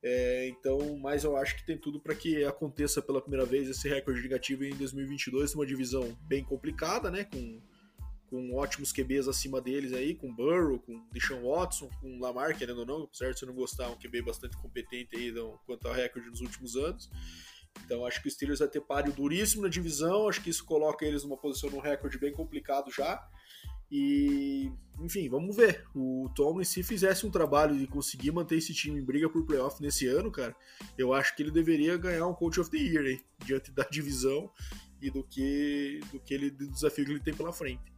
É, então, mas eu acho que tem tudo para que aconteça pela primeira vez esse recorde negativo em 2022, uma divisão bem complicada, né? Com com ótimos QBs acima deles aí, com Burrow, com Deshaun Watson, com Lamar, querendo ou não, de você não gostar, um QB bastante competente aí no, quanto ao recorde nos últimos anos. Então acho que o Steelers vai ter páreo duríssimo na divisão, acho que isso coloca eles numa posição num recorde bem complicado já. E, enfim, vamos ver. O Tomlin, se fizesse um trabalho de conseguir manter esse time em briga por playoff nesse ano, cara, eu acho que ele deveria ganhar um Coach of the Year aí, diante da divisão e do que do que ele do desafio que ele tem pela frente.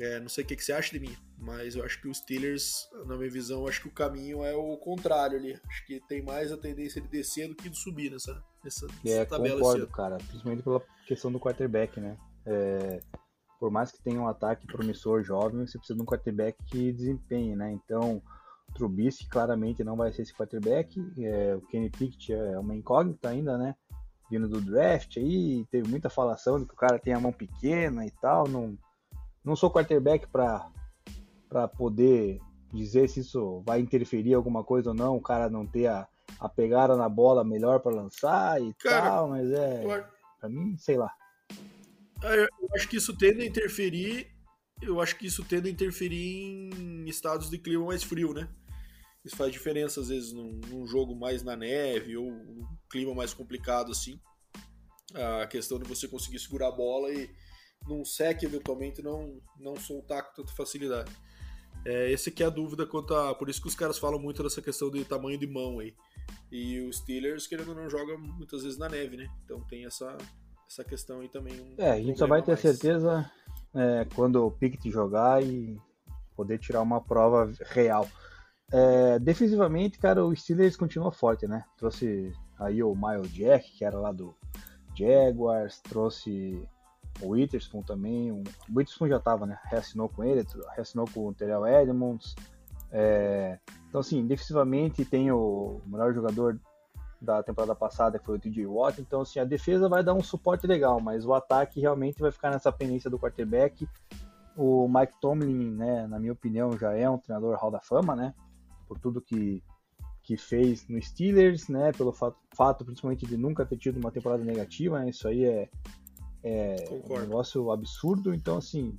É, não sei o que, que, você acha de mim, mas eu acho que os Steelers, na minha visão, acho que o caminho é o contrário ali. Acho que tem mais a tendência de descer do que de subir nessa, nessa, nessa é, tabela. Concordo, cara, principalmente pela questão do quarterback, né? É, por mais que tenha um ataque promissor jovem, você precisa de um quarterback que desempenhe, né? Então, o Trubisky claramente não vai ser esse quarterback. É, o Kenny Pickett é uma incógnita ainda, né? Vindo do draft aí, teve muita falação de que o cara tem a mão pequena e tal, não não sou quarterback para poder dizer se isso vai interferir alguma coisa ou não, o cara não ter a, a pegada na bola melhor para lançar e cara, tal, mas é. Pra mim, sei lá. É, eu acho que isso tende a interferir eu acho que isso tende a interferir em estados de clima mais frio, né? Isso faz diferença, às vezes, num, num jogo mais na neve ou clima mais complicado, assim. A questão de você conseguir segurar a bola e num sec, eventualmente, não, não soltar com tanta facilidade. É, esse que é a dúvida quanto a... Por isso que os caras falam muito dessa questão de tamanho de mão aí. E os Steelers, querendo ou não, jogam muitas vezes na neve, né? Então tem essa, essa questão aí também. Um é, a gente só vai ter mais. certeza é, quando o Pickett jogar e poder tirar uma prova real. É, defensivamente, cara, o Steelers continua forte, né? Trouxe aí o Miles Jack, que era lá do Jaguars, trouxe o Witherspoon também. O Witherspoon já tava, né? Reassinou com ele, reassinou com o Terrell Edmonds. É, então, assim, defensivamente tem o melhor jogador da temporada passada, que foi o TJ Watt. Então, assim, a defesa vai dar um suporte legal, mas o ataque realmente vai ficar nessa pendência do quarterback. O Mike Tomlin, né, na minha opinião, já é um treinador Hall da Fama, né? Por tudo que, que fez no Steelers, né? Pelo fato, fato principalmente de nunca ter tido uma temporada negativa, né? Isso aí é, é um negócio absurdo. Então, assim,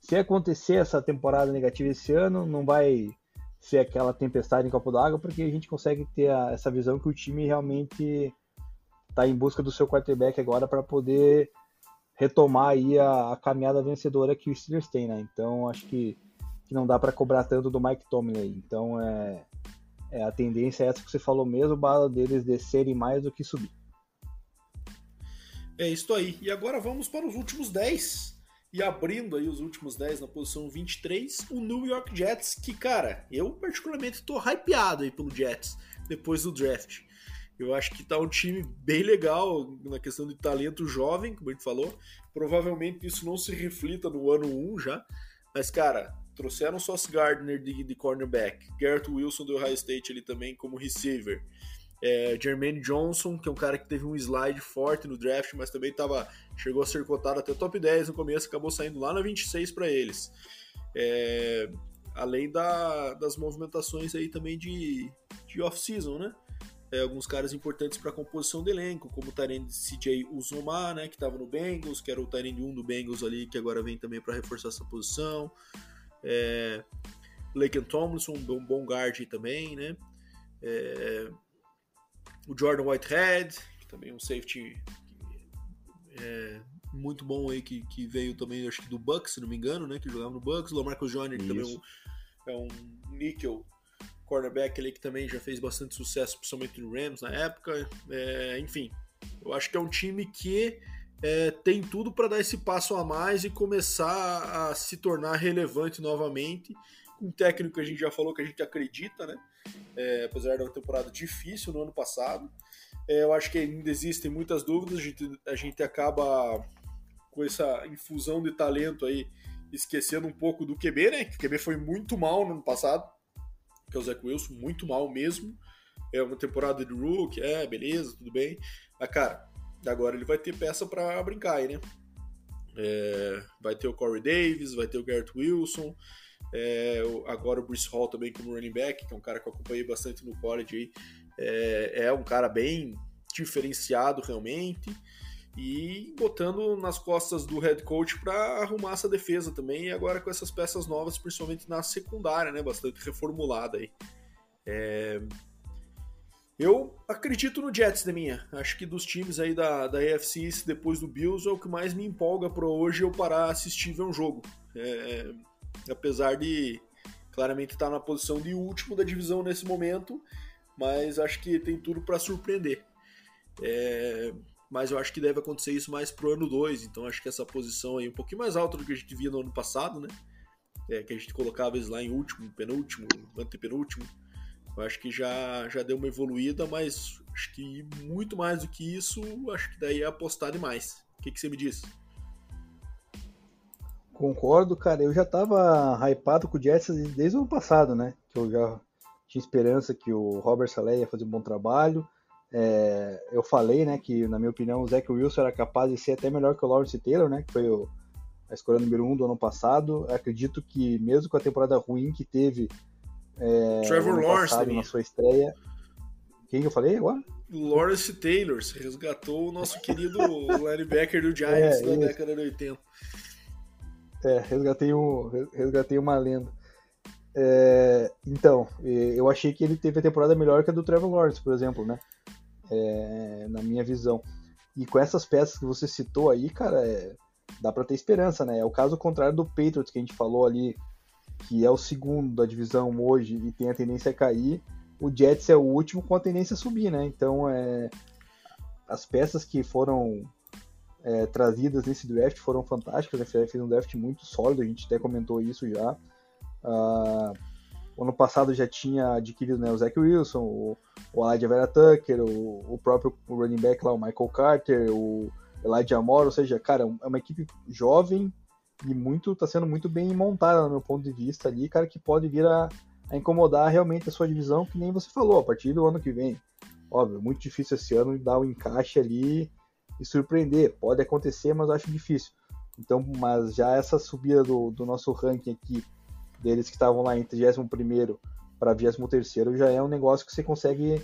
se acontecer essa temporada negativa esse ano, não vai ser aquela tempestade em copo d'água, porque a gente consegue ter a, essa visão que o time realmente está em busca do seu quarterback agora para poder retomar aí a, a, caminhada vencedora que o Steelers tem, né? Então acho que, que não dá para cobrar tanto do Mike Tomlin aí. Então é, é, a tendência é essa que você falou mesmo, bala deles descerem mais do que subir. É isso aí. E agora vamos para os últimos 10 e abrindo aí os últimos 10 na posição 23, o New York Jets, que, cara, eu particularmente tô hypeado aí pelo Jets depois do draft. Eu acho que tá um time bem legal na questão de talento jovem, como a gente falou. Provavelmente isso não se reflita no ano 1 já. Mas, cara, trouxeram Sauce Gardner de, de cornerback, Garrett Wilson do Ohio State ali também como receiver. É, Jermaine Johnson, que é um cara que teve um slide forte no draft, mas também tava, chegou a ser cotado até top 10 no começo, acabou saindo lá na 26 para eles. É, além da, das movimentações aí também de, de off-season, né? É, alguns caras importantes para a composição do elenco, como o Tyrande CJ Uzomar, né, que estava no Bengals, que era o Tyrande 1 do Bengals ali, que agora vem também para reforçar essa posição. É, Laken Tomlinson, um bom guard também, né? É, o Jordan Whitehead, que também é um safety é, muito bom aí, que, que veio também, acho que do Bucks, se não me engano, né? Que jogava no Bucks. O Lamarcus Joyner, que também é um, é um níquel cornerback ali que também já fez bastante sucesso, principalmente no Rams na época. É, enfim, eu acho que é um time que é, tem tudo para dar esse passo a mais e começar a se tornar relevante novamente. Um técnico que a gente já falou que a gente acredita, né? É, apesar de uma temporada difícil no ano passado. É, eu acho que ainda existem muitas dúvidas, a gente, a gente acaba com essa infusão de talento aí, esquecendo um pouco do QB, né? Que o QB foi muito mal no ano passado, que é o Zach Wilson, muito mal mesmo. É uma temporada de Rook, é, beleza, tudo bem. Mas, cara, agora ele vai ter peça para brincar aí, né? É, vai ter o Corey Davis, vai ter o Garrett Wilson, é, agora o Bruce Hall também como running back, que é um cara que eu acompanhei bastante no college aí. É, é um cara bem diferenciado realmente e botando nas costas do head coach para arrumar essa defesa também e agora com essas peças novas, principalmente na secundária, né, bastante reformulada aí. É... Eu acredito no Jets da minha. Acho que dos times aí da, da AFC depois do Bills é o que mais me empolga para hoje eu parar assistir ver um jogo. É apesar de claramente estar na posição de último da divisão nesse momento, mas acho que tem tudo para surpreender. É, mas eu acho que deve acontecer isso mais pro ano 2, então acho que essa posição aí um pouquinho mais alta do que a gente via no ano passado, né? É, que a gente colocava eles lá em último, penúltimo, antepenúltimo. Eu acho que já, já deu uma evoluída, mas acho que muito mais do que isso, acho que daí é apostar demais. O que, que você me diz? Concordo, cara. Eu já tava hypado com o Jets desde o ano passado, né? Que eu já tinha esperança que o Robert Saleh ia fazer um bom trabalho. É, eu falei, né, que na minha opinião o Zach Wilson era capaz de ser até melhor que o Lawrence Taylor, né? Que foi o, a escolha número um do ano passado. Acredito que mesmo com a temporada ruim que teve é, Trevor Lawrence passado, na sua estreia. Quem que eu falei agora? Lawrence Taylor, resgatou o nosso querido *laughs* linebacker do Giants é, da década de 80. É, resgatei, um, resgatei uma lenda. É, então, eu achei que ele teve a temporada melhor que a do Trevor Lawrence, por exemplo, né? É, na minha visão. E com essas peças que você citou aí, cara, é, dá para ter esperança, né? É o caso contrário do Patriots que a gente falou ali, que é o segundo da divisão hoje e tem a tendência a cair. O Jets é o último com a tendência a subir, né? Então, é, as peças que foram é, trazidas nesse draft foram fantásticas. A NFL fez um draft muito sólido, a gente até comentou isso já. Uh, ano passado já tinha adquirido né, o Zach Wilson, o, o Elijah Vera Tucker, o, o próprio running back lá, o Michael Carter, o Elijah Moore, ou seja, cara, é uma equipe jovem e muito está sendo muito bem montada no meu ponto de vista ali, cara, que pode vir a, a incomodar realmente a sua divisão, que nem você falou, a partir do ano que vem. Óbvio, muito difícil esse ano dar o um encaixe ali e surpreender. Pode acontecer, mas eu acho difícil. Então, mas já essa subida do, do nosso ranking aqui, deles que estavam lá em 31 para 23 já é um negócio que você consegue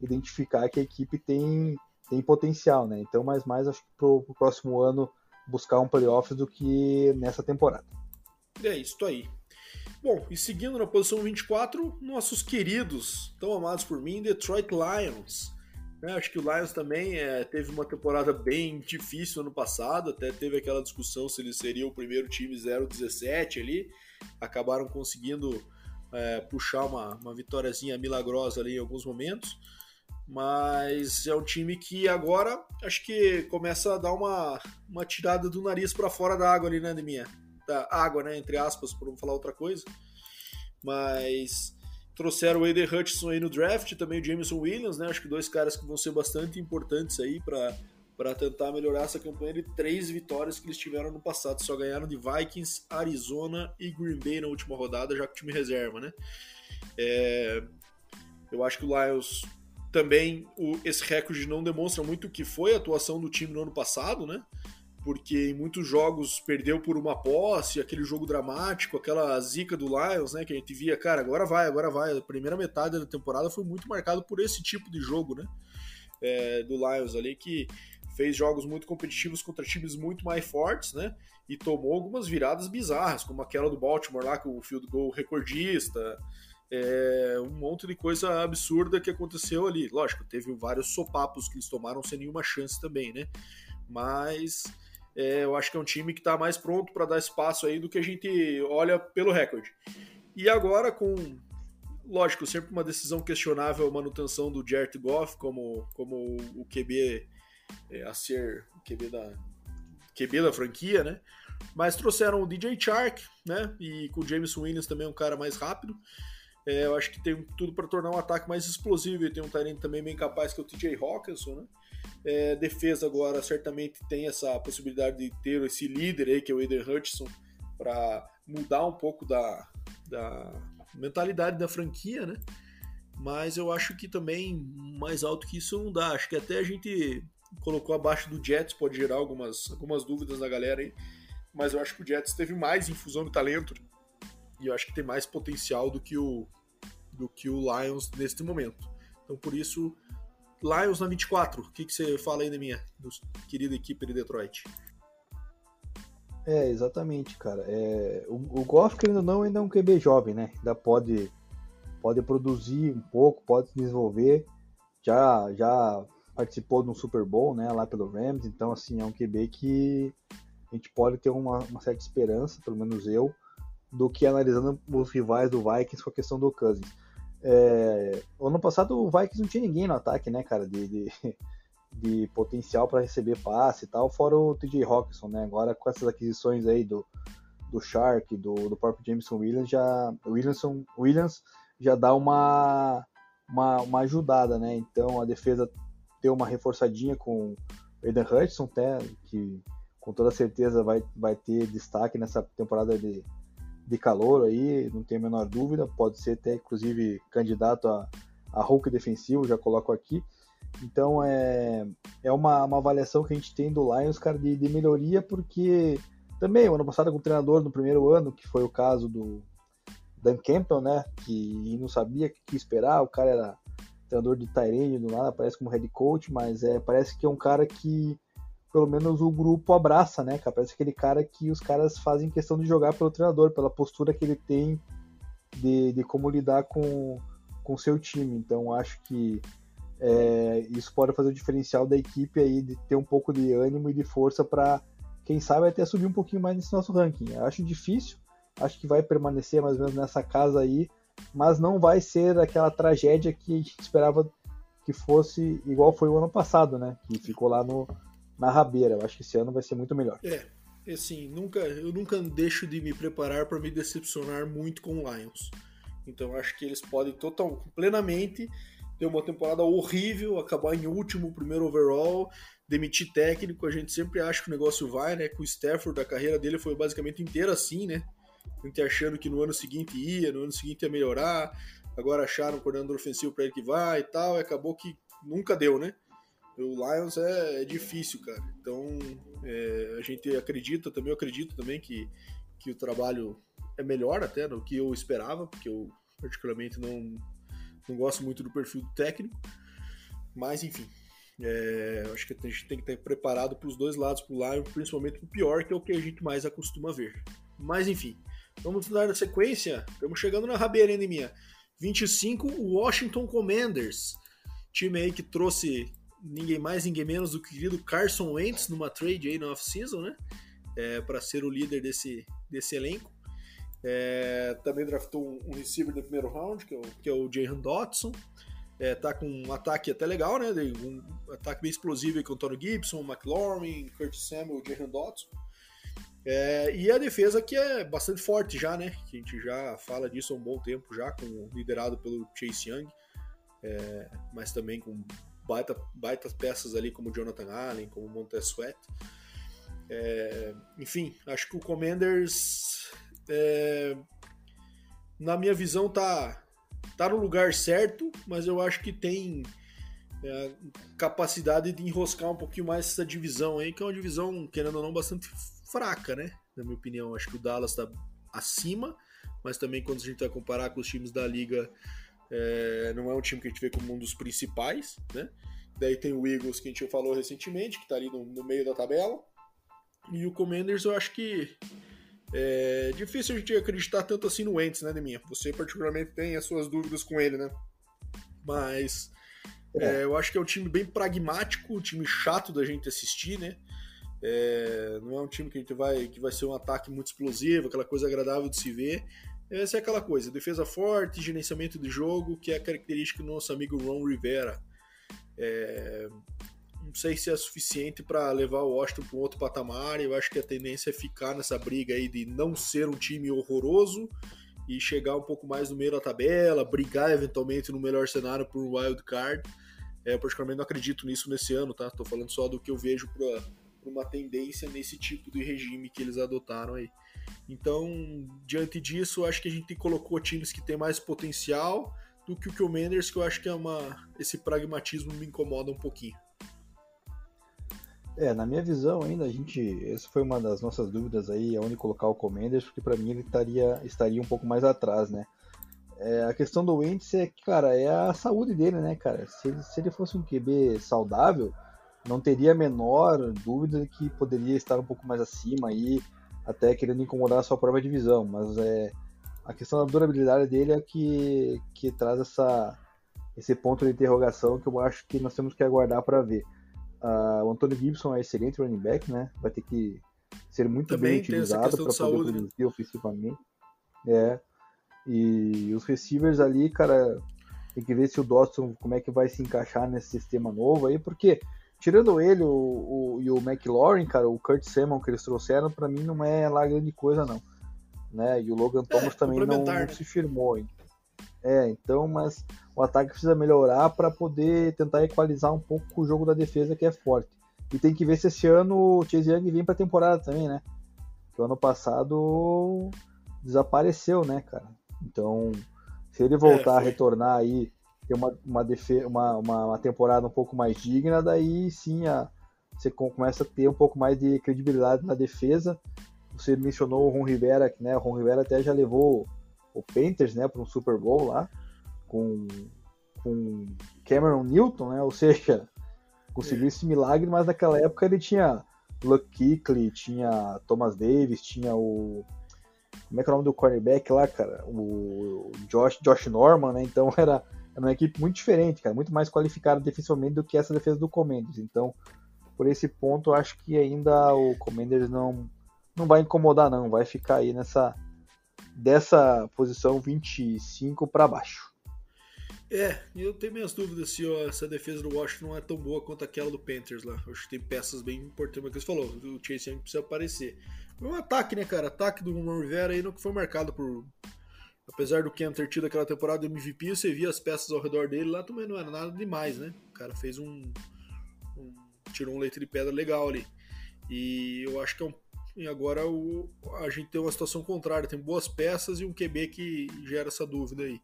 identificar que a equipe tem, tem potencial, né? Então, mais mais acho que pro, pro próximo ano buscar um playoffs do que nessa temporada. É isso aí. Bom, e seguindo na posição 24, nossos queridos, tão amados por mim, Detroit Lions. É, acho que o Lions também é, teve uma temporada bem difícil ano passado, até teve aquela discussão se ele seria o primeiro time 0-17 ali. Acabaram conseguindo é, puxar uma, uma vitóriazinha milagrosa ali em alguns momentos. Mas é um time que agora acho que começa a dar uma, uma tirada do nariz para fora da água ali, né, Deminha? Da água, né? Entre aspas, por não falar outra coisa. Mas trouxeram o Aiden Hutchinson aí no draft, também o Jameson Williams, né? Acho que dois caras que vão ser bastante importantes aí para tentar melhorar essa campanha de três vitórias que eles tiveram no passado. Só ganharam de Vikings, Arizona e Green Bay na última rodada, já que o time reserva, né? É, eu acho que o Lions também, o, esse recorde não demonstra muito o que foi a atuação do time no ano passado, né? Porque em muitos jogos perdeu por uma posse, aquele jogo dramático, aquela zica do Lions, né? Que a gente via, cara, agora vai, agora vai. A primeira metade da temporada foi muito marcado por esse tipo de jogo, né? É, do Lions ali, que fez jogos muito competitivos contra times muito mais fortes, né? E tomou algumas viradas bizarras, como aquela do Baltimore lá, com o field goal recordista, é, um monte de coisa absurda que aconteceu ali. Lógico, teve vários sopapos que eles tomaram sem nenhuma chance também, né? Mas é, eu acho que é um time que está mais pronto para dar espaço aí do que a gente olha pelo recorde. E agora com lógico, sempre uma decisão questionável a manutenção do Jared Goff como, como o QB é, a ser o QB da, QB da franquia, né? Mas trouxeram o DJ Chark, né? E com o James Williams também um cara mais rápido. É, eu acho que tem tudo para tornar um ataque mais explosivo e tem um talento também bem capaz que é o TJ Hawkinson, né? É, defesa agora certamente tem essa possibilidade de ter esse líder aí, que é o Eden Hutchinson, para mudar um pouco da, da mentalidade da franquia, né? Mas eu acho que também mais alto que isso não dá. Acho que até a gente colocou abaixo do Jets, pode gerar algumas, algumas dúvidas na galera aí. Mas eu acho que o Jets teve mais infusão de talento e eu acho que tem mais potencial do que o, do que o Lions neste momento. Então por isso, Lions na 24. O que, que você fala aí, minha do querida equipe de Detroit? É, exatamente, cara. É, o, o Goff, querendo ou não, ainda é um QB jovem, né? Ainda pode, pode produzir um pouco, pode se desenvolver. Já, já participou de um Super Bowl, né, lá pelo Rams, então assim, é um QB que a gente pode ter uma, uma certa esperança, pelo menos eu, do que analisando os rivais do Vikings com a questão do Cousins. É, ano passado o Vikings não tinha ninguém no ataque, né, cara, de, de, *laughs* de potencial para receber passe e tal, fora o TJ Hawkinson, né, agora com essas aquisições aí do, do Shark, do, do próprio Jameson Williams, já, Williamson, Williams já dá uma, uma, uma ajudada, né, então a defesa ter uma reforçadinha com o Aiden Hudson, até, que com toda certeza vai, vai ter destaque nessa temporada de, de calor aí, não tenho a menor dúvida, pode ser até inclusive candidato a, a Hulk defensivo, já coloco aqui. Então é, é uma, uma avaliação que a gente tem do Lions, cara, de, de melhoria, porque também o ano passado com o treinador no primeiro ano, que foi o caso do Dan Campbell, né, que não sabia o que esperar, o cara era treinador de Tyrene do nada, parece como head coach, mas é, parece que é um cara que pelo menos o grupo abraça, né, cara? Parece aquele cara que os caras fazem questão de jogar pelo treinador, pela postura que ele tem de, de como lidar com o seu time. Então acho que é, isso pode fazer o diferencial da equipe aí de ter um pouco de ânimo e de força para, quem sabe, até subir um pouquinho mais nesse nosso ranking. Eu acho difícil, acho que vai permanecer mais ou menos nessa casa aí, mas não vai ser aquela tragédia que a gente esperava que fosse igual foi o ano passado, né? Que ficou lá no, na rabeira. Eu acho que esse ano vai ser muito melhor. É, assim, nunca, eu nunca deixo de me preparar para me decepcionar muito com o Lions. Então acho que eles podem total, plenamente ter uma temporada horrível, acabar em último, primeiro overall, demitir técnico. A gente sempre acha que o negócio vai, né? Com o Stafford, a carreira dele foi basicamente inteira assim, né? A gente achando que no ano seguinte ia, no ano seguinte ia melhorar. Agora acharam um coordenador ofensivo para ele que vai e tal, e acabou que nunca deu, né? O Lions é, é difícil, cara. Então é, a gente acredita, também eu acredito também que, que o trabalho é melhor até do que eu esperava, porque eu particularmente não, não gosto muito do perfil técnico. Mas enfim, é, acho que a gente tem que estar preparado para os dois lados, para o Lions, principalmente para o pior, que é o que a gente mais acostuma ver. Mas enfim, vamos dar sequência. Estamos chegando na rabeira ainda minha. 25, Washington Commanders. Time aí que trouxe ninguém mais, ninguém menos do que o querido Carson Wentz numa trade aí na off-season, né? É, para ser o líder desse, desse elenco. É, também draftou um, receiver do primeiro round, que é o, que é o Dotson. É, tá com um ataque até legal, né? Um ataque bem explosivo com o Tony Gibson, McLaurin, Curtis Samuel, Jahan Dotson. É, e a defesa que é bastante forte já, né? Que a gente já fala disso há um bom tempo já, com, liderado pelo Chase Young, é, mas também com baita, baitas peças ali como Jonathan Allen, como Montez Sweat. É, enfim, acho que o Commanders, é, na minha visão, tá, tá no lugar certo, mas eu acho que tem é, capacidade de enroscar um pouquinho mais essa divisão aí, que é uma divisão, querendo ou não, bastante fraca, né? Na minha opinião, acho que o Dallas está acima, mas também quando a gente vai comparar com os times da liga, é, não é um time que a gente vê como um dos principais, né? Daí tem o Eagles, que a gente falou recentemente, que está ali no, no, meio da tabela. E o Commanders, eu acho que é difícil a gente acreditar tanto assim no Wentz, né, Deminha? Você particularmente tem as suas dúvidas com ele, né? Mas é. É, eu acho que é um time bem pragmático, um time chato da gente assistir, né? É, não é um time que a gente vai que vai ser um ataque muito explosivo, aquela coisa agradável de se ver. Essa é aquela coisa, defesa forte, gerenciamento de jogo, que é a característica do nosso amigo Ron Rivera. É, não sei se é suficiente para levar o Washington para um outro patamar. Eu acho que a tendência é ficar nessa briga aí de não ser um time horroroso e chegar um pouco mais no meio da tabela, brigar eventualmente no melhor cenário por um wild card. É, eu particularmente não acredito nisso nesse ano, tá? Tô falando só do que eu vejo para uma tendência nesse tipo de regime que eles adotaram aí. Então, diante disso, acho que a gente colocou times que têm mais potencial do que o Commanders, que eu acho que é uma esse pragmatismo me incomoda um pouquinho. É, na minha visão ainda, a gente. Essa foi uma das nossas dúvidas aí, onde colocar o Commanders, porque para mim ele estaria, estaria um pouco mais atrás, né? É, a questão do Wentz é que, cara, é a saúde dele, né, cara? Se ele, se ele fosse um QB saudável, não teria a menor dúvida que poderia estar um pouco mais acima aí, até querendo incomodar a sua própria divisão, mas é a questão da durabilidade dele é que, que traz essa, esse ponto de interrogação que eu acho que nós temos que aguardar para ver. Uh, o Antônio Gibson é excelente running back, né? Vai ter que ser muito Também bem utilizado para poder saúde, né? produzir né? ofensivamente. É. E os receivers ali, cara, tem que ver se o Dawson como é que vai se encaixar nesse sistema novo aí, porque tirando ele o, o, e o McLaurin, cara, o Kurt Samuel que eles trouxeram, para mim não é lá grande coisa, não. Né? E o Logan é, Thomas é, também não, não, né? se firmou. Hein? É, então, mas o ataque precisa melhorar para poder tentar equalizar um pouco o jogo da defesa que é forte. E tem que ver se esse ano o Chase Young vem para a temporada também, né? Que o ano passado desapareceu, né, cara? Então, se ele voltar é, a retornar aí ter uma, uma, defe uma, uma, uma, temporada um pouco mais digna, daí sim a, você começa a ter um pouco mais de credibilidade na defesa. Você mencionou o Ron Rivera, que né, o Ron Rivera até já levou o Panthers né, para um Super Bowl lá, com, com Cameron Newton, né, ou seja, *laughs* conseguiu é. esse milagre, mas naquela época ele tinha Luck Kuechly, tinha Thomas Davis, tinha o como é que é o nome do cornerback lá, cara? O Josh, Josh Norman, né? Então *laughs* era, era uma equipe muito diferente, cara, muito mais qualificada defensivamente do que essa defesa do Commanders. Então, por esse ponto, eu acho que ainda o Commanders não não vai incomodar não, vai ficar aí nessa dessa posição 25 para baixo. É, eu tenho minhas dúvidas se ó, essa defesa do Washington não é tão boa quanto aquela do Panthers lá. Acho que tem peças bem importantes, mas que você falou, o Chase Young precisa aparecer. Foi um ataque, né, cara? Ataque do Rivera aí não foi marcado por. Apesar do Cam ter tido aquela temporada MVP, você via as peças ao redor dele lá também não era nada demais, né? O cara fez um. um tirou um leite de pedra legal ali. E eu acho que é um e agora o, a gente tem uma situação contrária, tem boas peças e um QB que gera essa dúvida aí.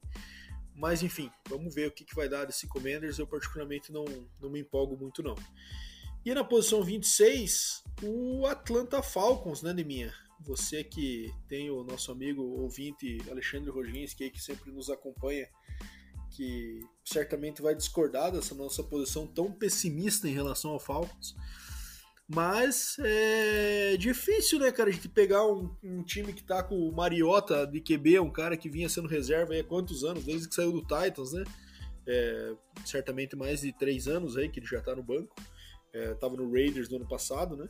Mas enfim, vamos ver o que, que vai dar desse Commanders. Eu particularmente não, não me empolgo muito não. E na posição 26, o Atlanta Falcons, né, Neminha? Você que tem o nosso amigo ouvinte Alexandre Roginski, que sempre nos acompanha, que certamente vai discordar dessa nossa posição tão pessimista em relação ao Falcons. Mas é difícil, né, cara, a gente pegar um, um, time que tá com o Mariota de QB, um cara que vinha sendo reserva há quantos anos, desde que saiu do Titans, né? É, certamente mais de três anos aí que ele já tá no banco. É, tava no Raiders no ano passado, né?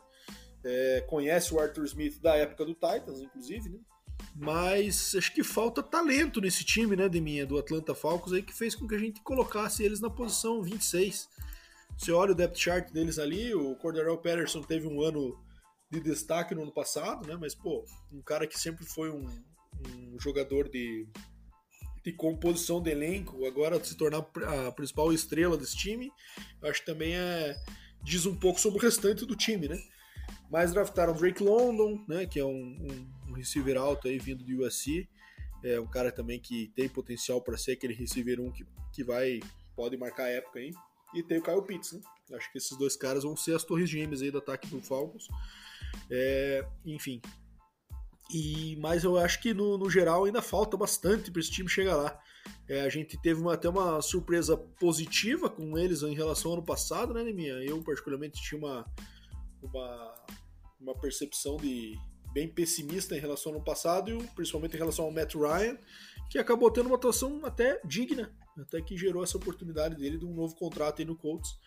É, conhece o Arthur Smith da época do Titans, inclusive, né? Mas acho que falta talento nesse time, né, Deminha, do Atlanta Falcons aí, que fez com que a gente colocasse eles na posição 26. Você olha o depth chart deles ali, o Cordarrelle Patterson teve um ano de destaque no ano passado, né? Mas, pô, um cara que sempre foi um, um jogador de, de composição de elenco, agora se tornar a principal estrela desse time, eu acho que também é, diz um pouco sobre o restante do time, né? Mas draftaram Drake London, né? Que é um, um, um receiver alto aí vindo do USC. É um cara também que tem potencial para ser aquele receiver 1 que, que vai, pode marcar época aí e tem o Kyle Pitts, né? Acho que esses dois caras vão ser as torres gêmeas aí do ataque do Falcons. É, enfim. E, mas eu acho que no, no geral ainda falta bastante para esse time chegar lá. É, a gente teve uma, até uma surpresa positiva com eles em relação ao ano passado, né, Neminha? Eu, particularmente, tinha uma, uma, uma percepção de bem pessimista em relação ao ano passado, principalmente em relação ao Matt Ryan, que acabou tendo uma atuação até digna até que gerou essa oportunidade dele de um novo contrato aí no Colts.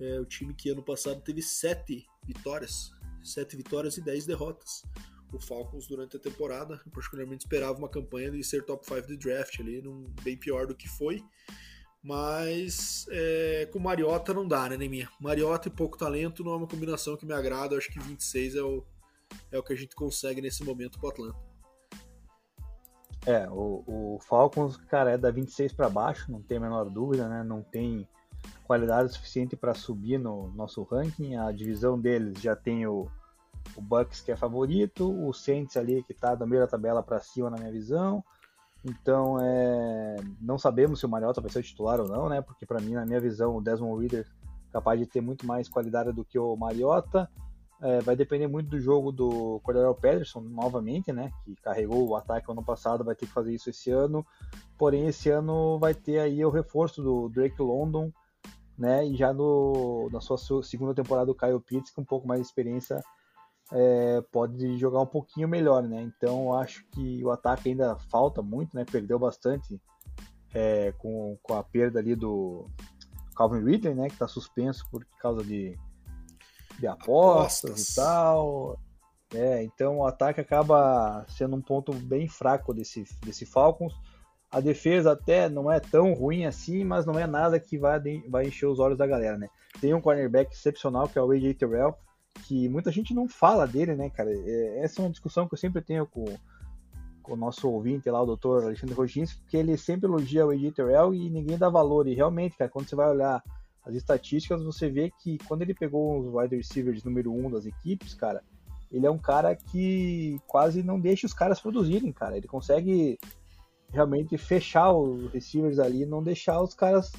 É, o time que ano passado teve sete vitórias, sete vitórias e dez derrotas. O Falcons durante a temporada, particularmente esperava uma campanha de ser top 5 de draft ali, num, bem pior do que foi. Mas é, com Mariota não dá, né, minha Mariota e pouco talento não é uma combinação que me agrada. Eu acho que 26 é o, é o que a gente consegue nesse momento pro Atlanta. É, o, o Falcons, cara, é da 26 para baixo, não tem a menor dúvida, né? Não tem qualidade suficiente para subir no nosso ranking. A divisão deles já tem o, o Bucks que é favorito, o Saints ali que está da meio da tabela para cima na minha visão. Então, é, não sabemos se o Mariota vai ser o titular ou não, né? Porque para mim, na minha visão, o Desmond Reader é capaz de ter muito mais qualidade do que o Mariota. É, vai depender muito do jogo do Cordero Pederson, novamente, né? Que carregou o ataque ano passado, vai ter que fazer isso esse ano. Porém, esse ano vai ter aí o reforço do Drake London, né? E já no, na sua segunda temporada do Kyle Pitts, com um pouco mais de experiência, é, pode jogar um pouquinho melhor, né? Então, eu acho que o ataque ainda falta muito, né? Perdeu bastante é, com, com a perda ali do Calvin Ridley, né? Que está suspenso por causa de de apostas, apostas. e tal. É, então o ataque acaba sendo um ponto bem fraco desse, desse Falcons. A defesa até não é tão ruim assim, mas não é nada que vai, vai encher os olhos da galera, né? Tem um cornerback excepcional que é o AJ Terrell, que muita gente não fala dele, né, cara? É, essa é uma discussão que eu sempre tenho com, com o nosso ouvinte lá, o doutor Alexandre Roginski, porque ele sempre elogia o Terrell e ninguém dá valor. E realmente, cara, quando você vai olhar as estatísticas, você vê que quando ele pegou os wide receivers número um das equipes, cara, ele é um cara que quase não deixa os caras produzirem, cara. Ele consegue realmente fechar os receivers ali não deixar os caras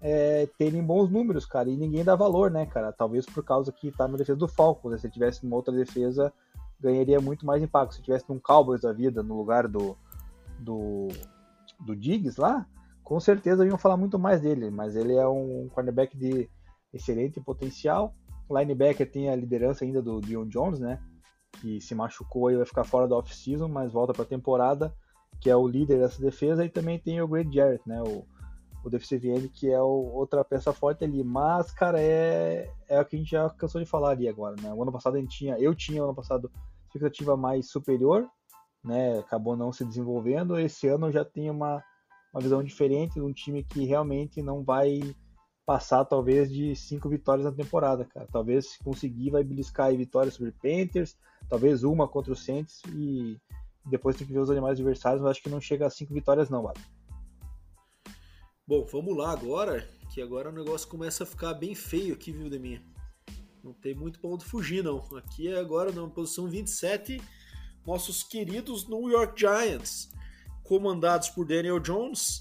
é, terem bons números, cara. E ninguém dá valor, né, cara? Talvez por causa que tá na defesa do Falcons. Né? Se ele tivesse numa outra defesa, ganharia muito mais impacto. Se tivesse num Cowboys da vida, no lugar do, do, do Diggs lá, com certeza iam falar muito mais dele, mas ele é um cornerback de excelente potencial. Linebacker tem a liderança ainda do Dion Jones, né? Que se machucou e vai ficar fora da off-season, mas volta para a temporada, que é o líder dessa defesa. E também tem o Great Jarrett, né? O, o end, que é o, outra peça forte ali. Mas, cara, é, é o que a gente já cansou de falar ali agora, né? O ano passado a gente tinha, eu tinha ano passado expectativa mais superior, né? Acabou não se desenvolvendo. Esse ano já tem uma, uma visão diferente de um time que realmente não vai passar talvez de cinco vitórias na temporada, cara. Talvez se conseguir vai beliscar aí vitórias sobre Panthers, talvez uma contra o Saints e depois tem que ver os animais adversários, mas acho que não chega a cinco vitórias não, Vale. Bom, vamos lá agora, que agora o negócio começa a ficar bem feio aqui, viu, Deminha? Não tem muito pra onde fugir, não. Aqui é agora na posição 27, nossos queridos New York Giants, comandados por Daniel Jones,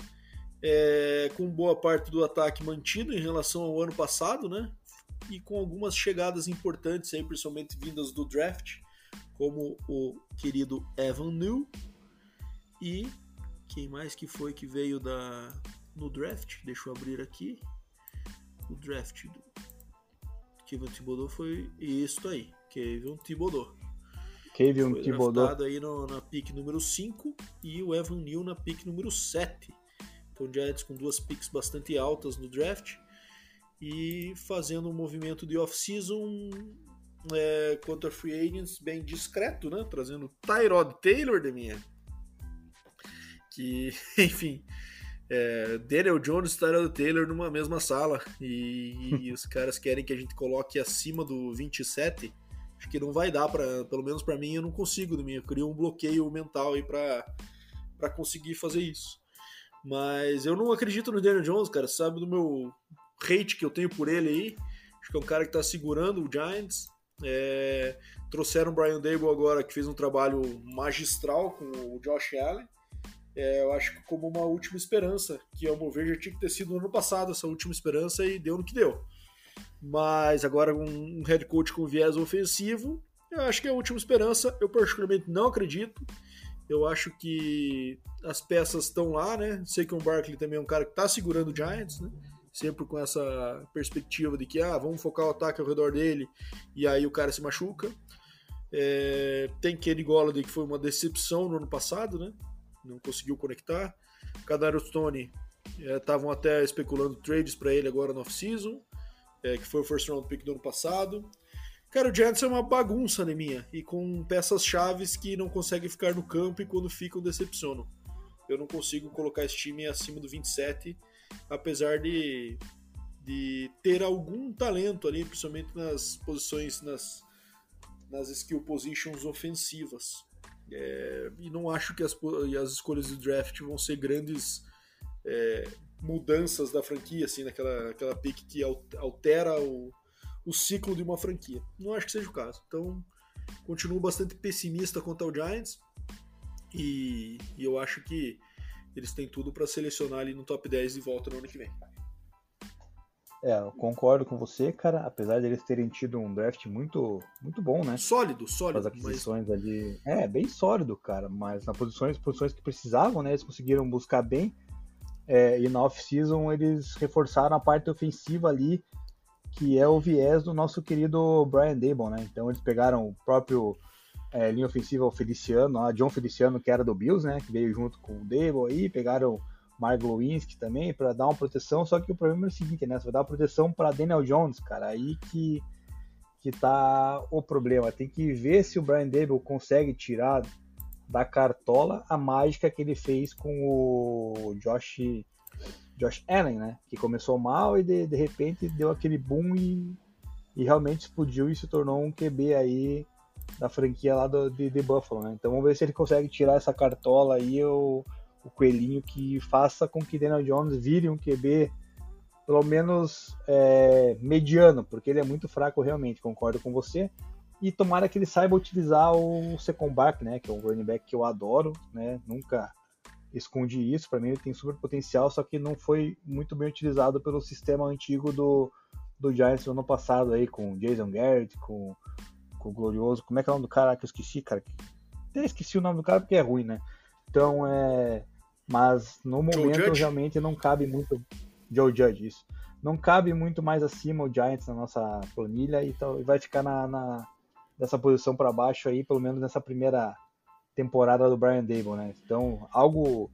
é, com boa parte do ataque mantido em relação ao ano passado, né? E com algumas chegadas importantes aí, principalmente vindas do draft, como o querido Evan New e quem mais que foi que veio da no draft? Deixa eu abrir aqui. O draft do Kevin Thibodeau foi isso aí, Kevin Thibodeau. Kevin Thibodeau. aí no, na pick número 5 e o Evan Neal na pick número 7. Então Giants com duas picks bastante altas no draft e fazendo um movimento de off-season é, contra free agents bem discreto, né? Trazendo Tyrod Taylor de minha. Que, *laughs* enfim, é, Daniel Jones e Tyrod Taylor numa mesma sala e, e *laughs* os caras querem que a gente coloque acima do 27. Acho que não vai dar para, pelo menos para mim, eu não consigo, mim. Eu crio um bloqueio mental aí para conseguir fazer isso. Mas eu não acredito no Daniel Jones, cara. Sabe do meu hate que eu tenho por ele aí. Acho que é um cara que tá segurando o Giants. É... Trouxeram o Brian Dable agora, que fez um trabalho magistral com o Josh Allen. É, eu acho que como uma última esperança, que ao meu ver já tinha que ter sido no ano passado essa última esperança e deu no que deu. Mas agora um head coach com viés ofensivo, eu acho que é a última esperança. Eu particularmente não acredito. Eu acho que as peças estão lá, né? Sei que o Barkley também é um cara que está segurando o Giants, né? Sempre com essa perspectiva de que, ah, vamos focar o ataque ao redor dele e aí o cara se machuca. É, tem Kenny Golladay, que foi uma decepção no ano passado, né? Não conseguiu conectar. Kadarius Stone estavam é, até especulando trades para ele agora no off-season, é, que foi o first round pick do ano passado. Cara, o Giants é uma bagunça, né, minha? E com peças chaves que não conseguem ficar no campo e quando ficam decepcionam. Eu não consigo colocar esse time acima do 27, apesar de, de ter algum talento ali, principalmente nas posições, nas, nas skill positions ofensivas. É, e não acho que as, as escolhas de draft vão ser grandes é, mudanças da franquia, assim, naquela aquela pick que altera o, o ciclo de uma franquia. Não acho que seja o caso. Então, continuo bastante pessimista quanto ao Giants e, e eu acho que eles têm tudo para selecionar ali no top 10 de volta no ano que vem. É, eu concordo com você, cara. Apesar de eles terem tido um draft muito, muito bom, né? Sólido, sólido. As aquisições mas... ali. É, bem sólido, cara. Mas nas posições, posições que precisavam, né? Eles conseguiram buscar bem. É, e na off-season eles reforçaram a parte ofensiva ali que é o viés do nosso querido Brian Dable, né? Então eles pegaram o próprio é, linha ofensiva o Feliciano, a John Feliciano, que era do Bills, né? Que veio junto com o Dable aí, pegaram Mark Lewinsky também para dar uma proteção, só que o problema é o seguinte, né? Você vai dar proteção para Daniel Jones, cara, aí que que tá o problema. Tem que ver se o Brian Dable consegue tirar da cartola a mágica que ele fez com o Josh Josh Allen, né? Que começou mal e de, de repente deu aquele boom e, e realmente explodiu e se tornou um QB aí da franquia lá do, de, de Buffalo, né? Então vamos ver se ele consegue tirar essa cartola aí, o, o coelhinho que faça com que Daniel Jones vire um QB pelo menos é, mediano, porque ele é muito fraco realmente, concordo com você. E tomara que ele saiba utilizar o second back, né? Que é um running back que eu adoro, né? Nunca esconde isso. Para mim, ele tem super potencial, só que não foi muito bem utilizado pelo sistema antigo do, do Giants no ano passado, aí, com Jason Garrett, com, com o Glorioso. Como é que é o nome do cara que eu esqueci, cara? Até esqueci o nome do cara porque é ruim, né? Então, é. Mas no momento realmente não cabe muito. Joe Judge, isso. não cabe muito mais acima o Giants na nossa planilha e então, vai ficar na, na dessa posição para baixo aí, pelo menos nessa primeira temporada do Brian Dable, né? Então, algo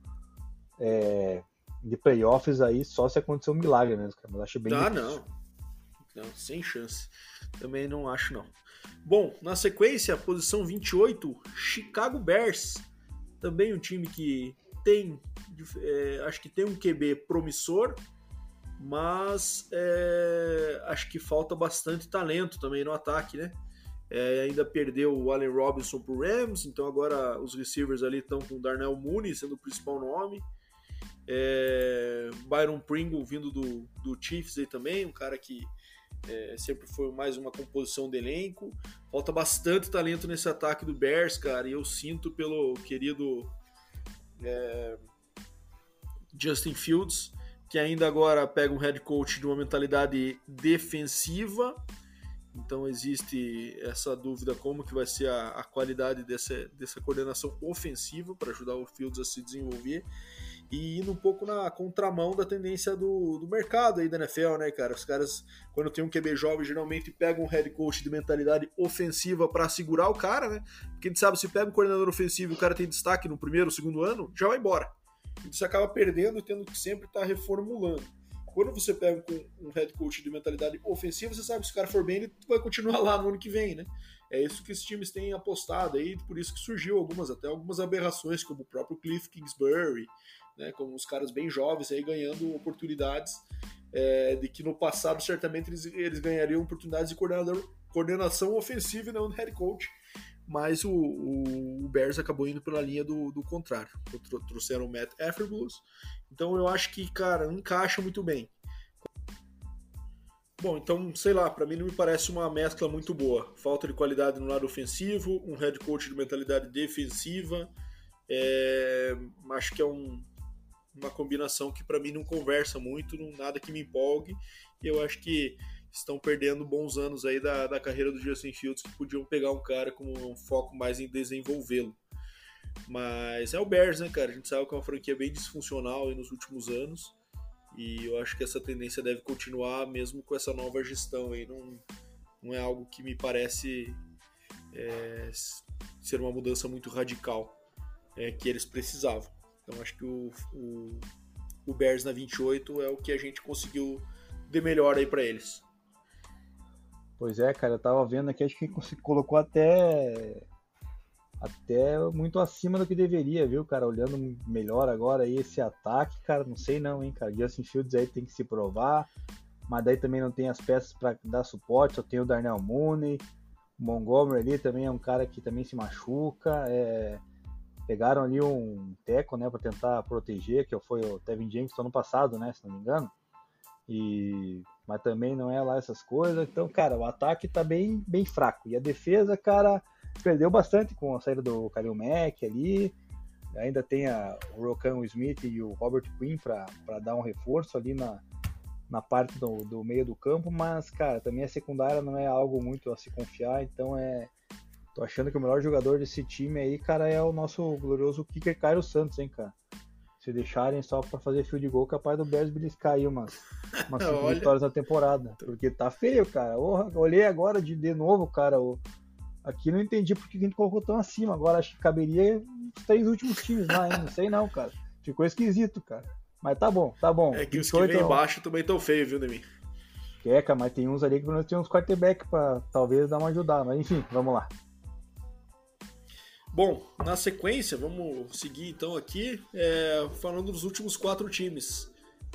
é, de playoffs aí só se acontecer um milagre mesmo, cara. Mas acho bem. Ah, não. Não, sem chance. Também não acho, não. Bom, na sequência, posição 28, Chicago Bears. Também um time que tem, é, acho que tem um QB promissor, mas é, acho que falta bastante talento também no ataque, né? É, ainda perdeu o Allen Robinson pro Rams, então agora os receivers ali estão com o Darnell Mooney sendo o principal nome. É, Byron Pringle vindo do, do Chiefs aí também, um cara que é, sempre foi mais uma composição de elenco. Falta bastante talento nesse ataque do Bears, cara, e eu sinto pelo querido é, Justin Fields, que ainda agora pega um head coach de uma mentalidade defensiva. Então existe essa dúvida como que vai ser a, a qualidade dessa, dessa coordenação ofensiva para ajudar o Fields a se desenvolver e indo um pouco na contramão da tendência do, do mercado aí da NFL, né, cara? Os caras, quando tem um QB jovem, geralmente pegam um head coach de mentalidade ofensiva para segurar o cara, né? Porque a gente sabe, se pega um coordenador ofensivo e o cara tem destaque no primeiro, segundo ano, já vai embora. E você acaba perdendo e tendo que sempre estar tá reformulando. Quando você pega um head coach de mentalidade ofensiva, você sabe que se o cara for bem, ele vai continuar lá no ano que vem, né? É isso que esses times têm apostado aí, por isso que surgiu algumas, até algumas aberrações, como o próprio Cliff Kingsbury, né, como os caras bem jovens aí ganhando oportunidades é, de que no passado certamente eles, eles ganhariam oportunidades de coordenação ofensiva e não de head coach, mas o, o, o, Bears acabou indo pela linha do, do contrário. Trouxeram o Matt Efferbus, então eu acho que, cara, encaixa muito bem. Bom, então, sei lá, para mim não me parece uma mescla muito boa. Falta de qualidade no lado ofensivo, um head coach de mentalidade defensiva. É, acho que é um, uma combinação que para mim não conversa muito, não, nada que me empolgue. E eu acho que estão perdendo bons anos aí da, da carreira do Justin Fields, que podiam pegar um cara com um foco mais em desenvolvê-lo. Mas é o Bears, né, cara? A gente sabe que é uma franquia bem disfuncional aí nos últimos anos. E eu acho que essa tendência deve continuar mesmo com essa nova gestão aí. Não, não é algo que me parece é, ser uma mudança muito radical é, que eles precisavam. Então acho que o, o, o Bears na 28 é o que a gente conseguiu de melhor aí para eles. Pois é, cara, eu tava vendo aqui, acho que colocou até até muito acima do que deveria, viu, cara? Olhando melhor agora aí esse ataque, cara, não sei não, hein, cara. Justin Fields aí tem que se provar, mas daí também não tem as peças para dar suporte, só tem o Darnell Mooney, o Montgomery ali também é um cara que também se machuca, é pegaram ali um teco, né, para tentar proteger, que foi o Tevin James ano passado, né, se não me engano. E mas também não é lá essas coisas. Então, cara, o ataque tá bem bem fraco e a defesa, cara, perdeu bastante com a saída do Kalil Mack ali. Ainda tem a, o Rokan Smith e o Robert Quinn para dar um reforço ali na, na parte do, do meio do campo, mas, cara, também a secundária não é algo muito a se confiar, então é Tô achando que o melhor jogador desse time aí, cara, é o nosso glorioso kicker Cairo Santos, hein, cara. Se deixarem só para fazer field goal, capaz do Bears beliscar aí umas, umas *laughs* cinco vitórias na temporada. Porque tá feio, cara. Orra, olhei agora de, de novo, cara. O, aqui não entendi porque a gente colocou tão acima. Agora acho que caberia os três últimos times lá, hein? Não sei não, cara. Ficou esquisito, cara. Mas tá bom, tá bom. É que 28, os que vem embaixo também tão feios, viu, Demi? É, cara, mas tem uns ali que pelo menos tem uns quarterback pra talvez dar uma ajudada. Mas enfim, vamos lá. Bom, na sequência, vamos seguir então aqui, é, falando dos últimos quatro times.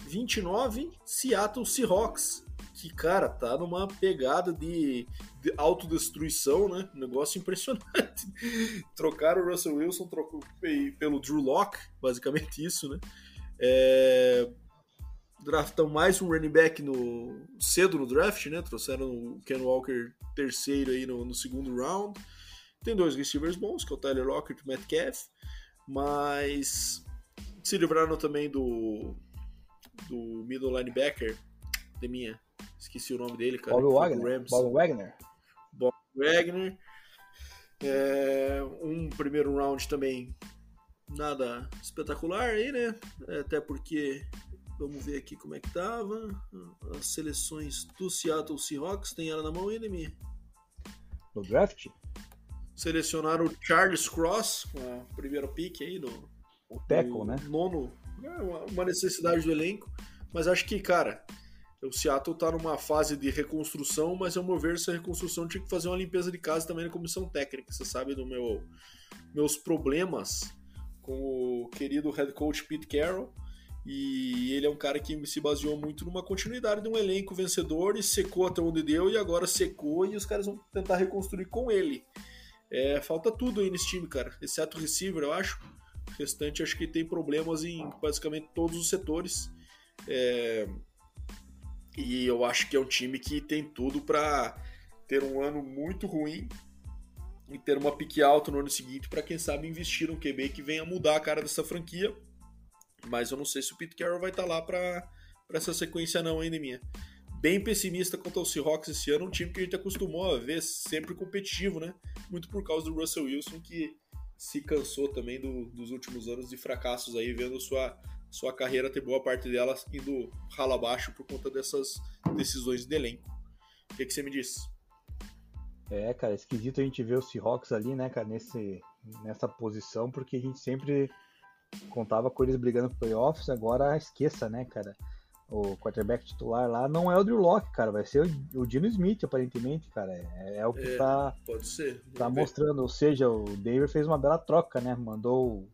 29, Seattle Seahawks, que, cara, tá numa pegada de, de autodestruição, né? Negócio impressionante. *laughs* Trocaram o Russell Wilson trocou pelo Drew Locke, basicamente isso, né? É, draftam mais um running back no, cedo no draft, né? Trouxeram o Ken Walker terceiro aí no, no segundo round. Tem dois receivers bons, que é o Tyler Lockett e o Metcalf, mas se livraram também do, do middle linebacker, de minha, esqueci o nome dele, cara. Bob Wagner. Bob Wagner. Bob Wagner. É, um primeiro round também nada espetacular aí, né? Até porque Vamos ver aqui como é que tava. As seleções do Seattle Seahawks. Tem ela na mão minha? No draft? Selecionaram o Charles Cross, com a primeira pick aí do. O tackle, né? Nono. É uma necessidade do elenco. Mas acho que, cara, o Seattle tá numa fase de reconstrução, mas ao meu ver, essa reconstrução tinha que fazer uma limpeza de casa também na comissão técnica. Você sabe do meu meus problemas com o querido head coach Pete Carroll e ele é um cara que se baseou muito numa continuidade de um elenco vencedor e secou até onde deu e agora secou e os caras vão tentar reconstruir com ele. É, falta tudo aí nesse time, cara, exceto o receiver, eu acho. O restante acho que tem problemas em basicamente todos os setores. É, e eu acho que é um time que tem tudo para ter um ano muito ruim e ter uma pique alta no ano seguinte para quem sabe investir um QB que venha mudar a cara dessa franquia mas eu não sei se o Pete Carroll vai estar tá lá para essa sequência não ainda minha. Bem pessimista quanto ao Seahawks esse ano, um time que a gente acostumou a ver sempre competitivo, né? Muito por causa do Russell Wilson, que se cansou também do, dos últimos anos de fracassos aí, vendo sua, sua carreira ter boa parte dela indo rala abaixo por conta dessas decisões de elenco. O que, que você me diz? É, cara, esquisito a gente ver o Seahawks ali, né, cara, nesse, nessa posição, porque a gente sempre contava com eles brigando por playoffs, agora esqueça, né, cara? O quarterback titular lá não é o Drew Locke, cara, vai ser o, o Dino Smith, aparentemente, cara. É, é o que é, tá, pode ser. tá mostrando. Ou seja, o Denver fez uma bela troca, né? Mandou o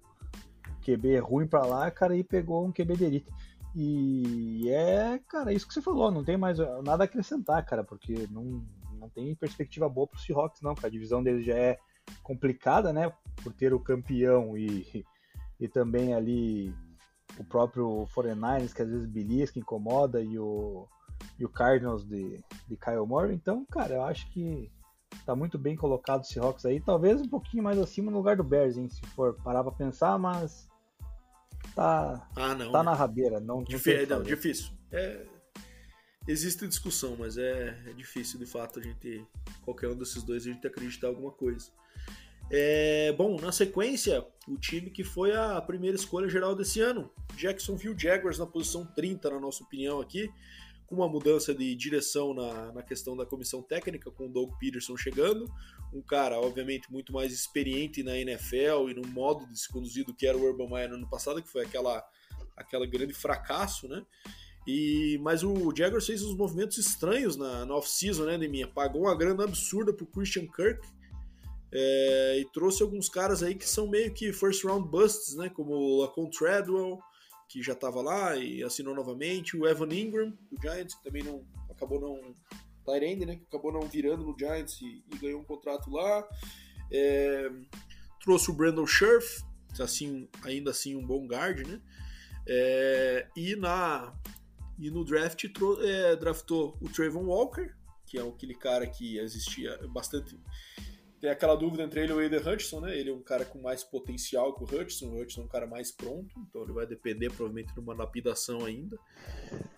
QB ruim pra lá, cara, e pegou um QB de elite. E é, cara, isso que você falou, não tem mais nada a acrescentar, cara, porque não, não tem perspectiva boa pro Seahawks, não, cara. A divisão deles já é complicada, né? Por ter o campeão e e também ali o próprio 49ers, que às vezes belisca, incomoda, e o, e o Cardinals de, de Kyle Moore. Então, cara, eu acho que tá muito bem colocado o Seahawks aí, talvez um pouquinho mais acima no lugar do Bears, hein, se for parar pra pensar, mas tá, ah, não, tá na rabeira. Não, Difí não, difícil. É, existe discussão, mas é, é difícil de fato a gente, qualquer um desses dois, a gente acreditar alguma coisa. É, bom, na sequência, o time que foi a primeira escolha geral desse ano, Jacksonville Jaguars na posição 30, na nossa opinião aqui, com uma mudança de direção na, na questão da comissão técnica, com o Doug Peterson chegando, um cara, obviamente, muito mais experiente na NFL e no modo de se conduzir do que era o Urban Meyer no ano passado, que foi aquela, aquela grande fracasso, né? E, mas o Jaguars fez uns movimentos estranhos na, na off-season, né, Neminha? Pagou uma grana absurda pro Christian Kirk, é, e trouxe alguns caras aí que são meio que first round busts, né? Como o Lacon Treadwell, que já estava lá e assinou novamente, o Evan Ingram, do Giants, que também não acabou não. Tyrande, né? Que acabou não virando no Giants e, e ganhou um contrato lá. É, trouxe o Brandon Scherf, assim, ainda assim um bom guard, né? É, e, na, e no draft é, draftou o Trayvon Walker, que é aquele cara que existia bastante tem aquela dúvida entre ele e o Aiden Hutchinson, né? Ele é um cara com mais potencial que o Hutchinson, o Hutchinson é um cara mais pronto, então ele vai depender provavelmente de uma lapidação ainda.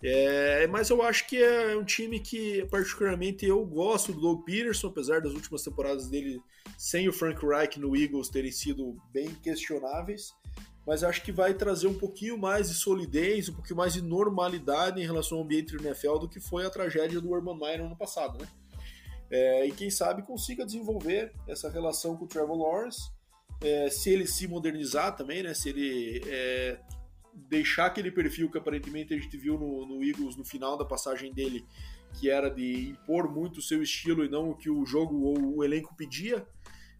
É, mas eu acho que é um time que, particularmente, eu gosto do Doug Peterson, apesar das últimas temporadas dele sem o Frank Reich no Eagles terem sido bem questionáveis. Mas acho que vai trazer um pouquinho mais de solidez, um pouquinho mais de normalidade em relação ao ambiente do NFL do que foi a tragédia do Urban Meyer no ano passado, né? É, e quem sabe consiga desenvolver essa relação com o Trevor Lawrence, é, se ele se modernizar também, né? Se ele é, deixar aquele perfil que aparentemente a gente viu no, no, Eagles no final da passagem dele, que era de impor muito o seu estilo e não o que o jogo ou o elenco pedia.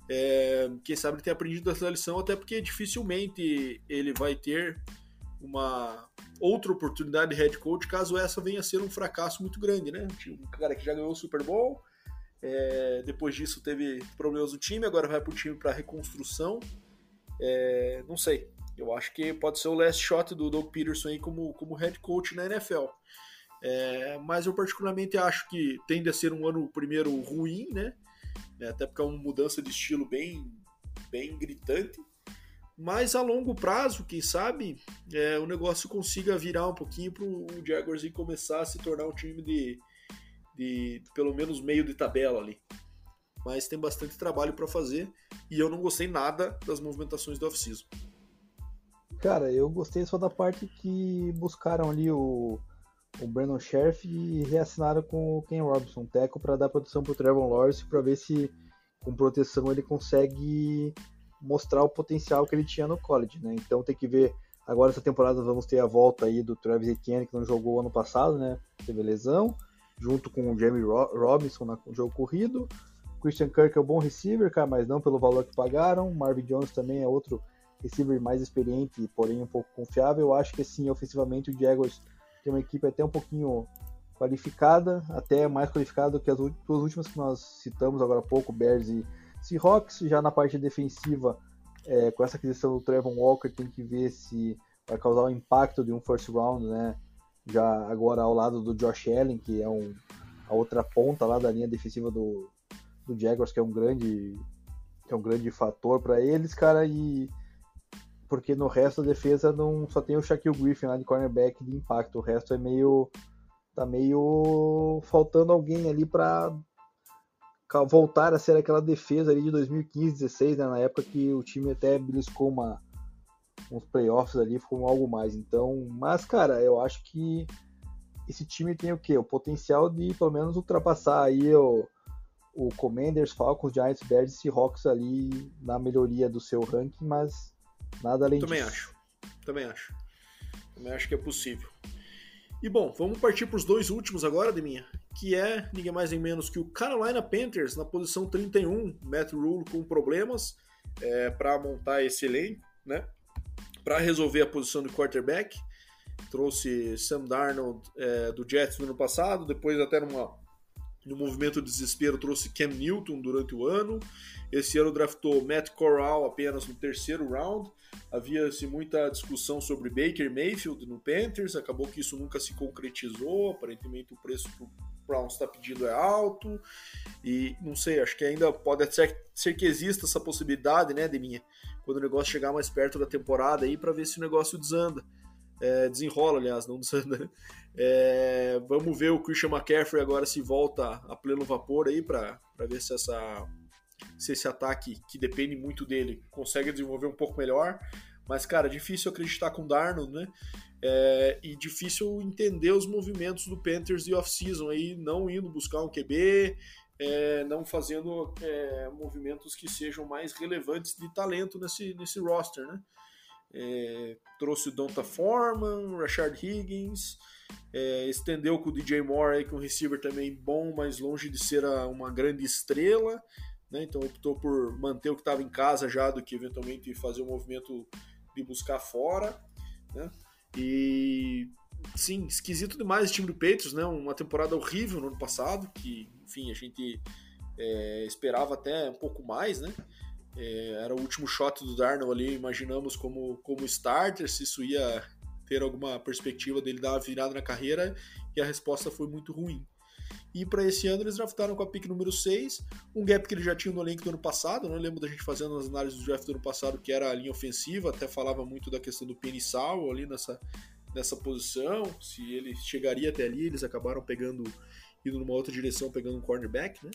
É, quem sabe ele tenha aprendido essa lição, até porque dificilmente ele vai ter uma outra oportunidade de head coach caso essa venha a ser um fracasso muito grande, né? Um cara que já ganhou o Super Bowl, é, depois disso teve problemas no time, agora vai para o time para reconstrução. É, não sei. Eu acho que pode ser o last shot do Doug Peterson aí como, como head coach na NFL. É, mas eu particularmente acho que tende a ser um ano primeiro ruim, né? É, até porque é uma mudança de estilo bem, bem gritante. Mas a longo prazo, quem sabe, é, o negócio consiga virar um pouquinho para o Jaguars e começar a se tornar um time de, de pelo menos meio de tabela ali. Mas tem bastante trabalho para fazer e eu não gostei nada das movimentações do off-season. Cara, eu gostei só da parte que buscaram ali o, o Brandon Sheriff e reassinaram com o Ken Robinson, teco, para dar proteção pro Trevor Lawrence, para ver se com proteção ele consegue mostrar o potencial que ele tinha no college, né? Então tem que ver agora essa temporada vamos ter a volta aí do Travis Etienne que não jogou ano passado, né? Teve lesão, junto com o Jamie Robinson no jogo corrido. Christian Kirk é um bom receiver, cara, mas não pelo valor que pagaram. Marvin Jones também é outro receiver mais experiente, porém um pouco confiável. Eu acho que sim, ofensivamente o Jaguars tem uma equipe até um pouquinho qualificada, até mais qualificada que as duas últimas que nós citamos agora há pouco, Bears e Seahawks. Já na parte defensiva, é, com essa aquisição do Trevor Walker, tem que ver se vai causar o impacto de um first round, né? Já agora ao lado do Josh Allen, que é um, a outra ponta lá da linha defensiva do, do Jaguars, que é um grande, que é um grande fator para eles, cara, e porque no resto da defesa não só tem o Shaquille Griffin lá de cornerback de impacto, o resto é meio tá meio faltando alguém ali para voltar a ser aquela defesa ali de 2015, 16, né, na época que o time até beliscou uma uns playoffs ali, ficou algo mais. Então, mas cara, eu acho que esse time tem o que? O potencial de pelo menos ultrapassar aí o, o Commanders, Falcons, Giants, Bears e Seahawks ali na melhoria do seu ranking, mas Nada além Também disso. acho. Também acho. Também acho que é possível. E bom, vamos partir para os dois últimos agora, Deminha, que é ninguém mais nem menos que o Carolina Panthers na posição 31, Matt Rule com problemas é, para montar esse elenco, né? Para resolver a posição de quarterback, trouxe Sam Darnold é, do Jets no ano passado, depois até numa no movimento de desespero trouxe Cam Newton durante o ano. Esse ano draftou Matt Corral apenas no terceiro round. Havia-se muita discussão sobre Baker Mayfield no Panthers, acabou que isso nunca se concretizou. Aparentemente o preço que o Browns está pedindo é alto. E não sei, acho que ainda pode ser, ser que exista essa possibilidade, né, de minha, quando o negócio chegar mais perto da temporada aí, para ver se o negócio desanda. É, desenrola, aliás, não *laughs* desanda, né? É, vamos ver o Christian McCaffrey agora se volta a pleno vapor aí para ver se, essa, se esse ataque, que depende muito dele, consegue desenvolver um pouco melhor. Mas, cara, difícil acreditar com o Darnold, né? É, e difícil entender os movimentos do Panthers de off-season aí, não indo buscar um QB, é, não fazendo é, movimentos que sejam mais relevantes de talento nesse, nesse roster, né? É, trouxe o Donta Foreman, Rashard Higgins, é, estendeu com o DJ Moore, aí, com um receiver também bom, mas longe de ser a, uma grande estrela. Né? Então optou por manter o que estava em casa já do que eventualmente fazer um movimento de buscar fora. Né? E sim, esquisito demais o time do Patriots, né? Uma temporada horrível no ano passado, que enfim a gente é, esperava até um pouco mais, né? É, era o último shot do Darnold ali, imaginamos como, como starter, se isso ia ter alguma perspectiva dele dar uma virada na carreira e a resposta foi muito ruim. E para esse ano eles draftaram com a pick número 6, um gap que ele já tinha no elenco do ano passado, não lembro da gente fazendo as análises do draft do ano passado, que era a linha ofensiva, até falava muito da questão do Penissal ali nessa, nessa posição, se ele chegaria até ali, eles acabaram pegando, indo numa outra direção, pegando um cornerback, né?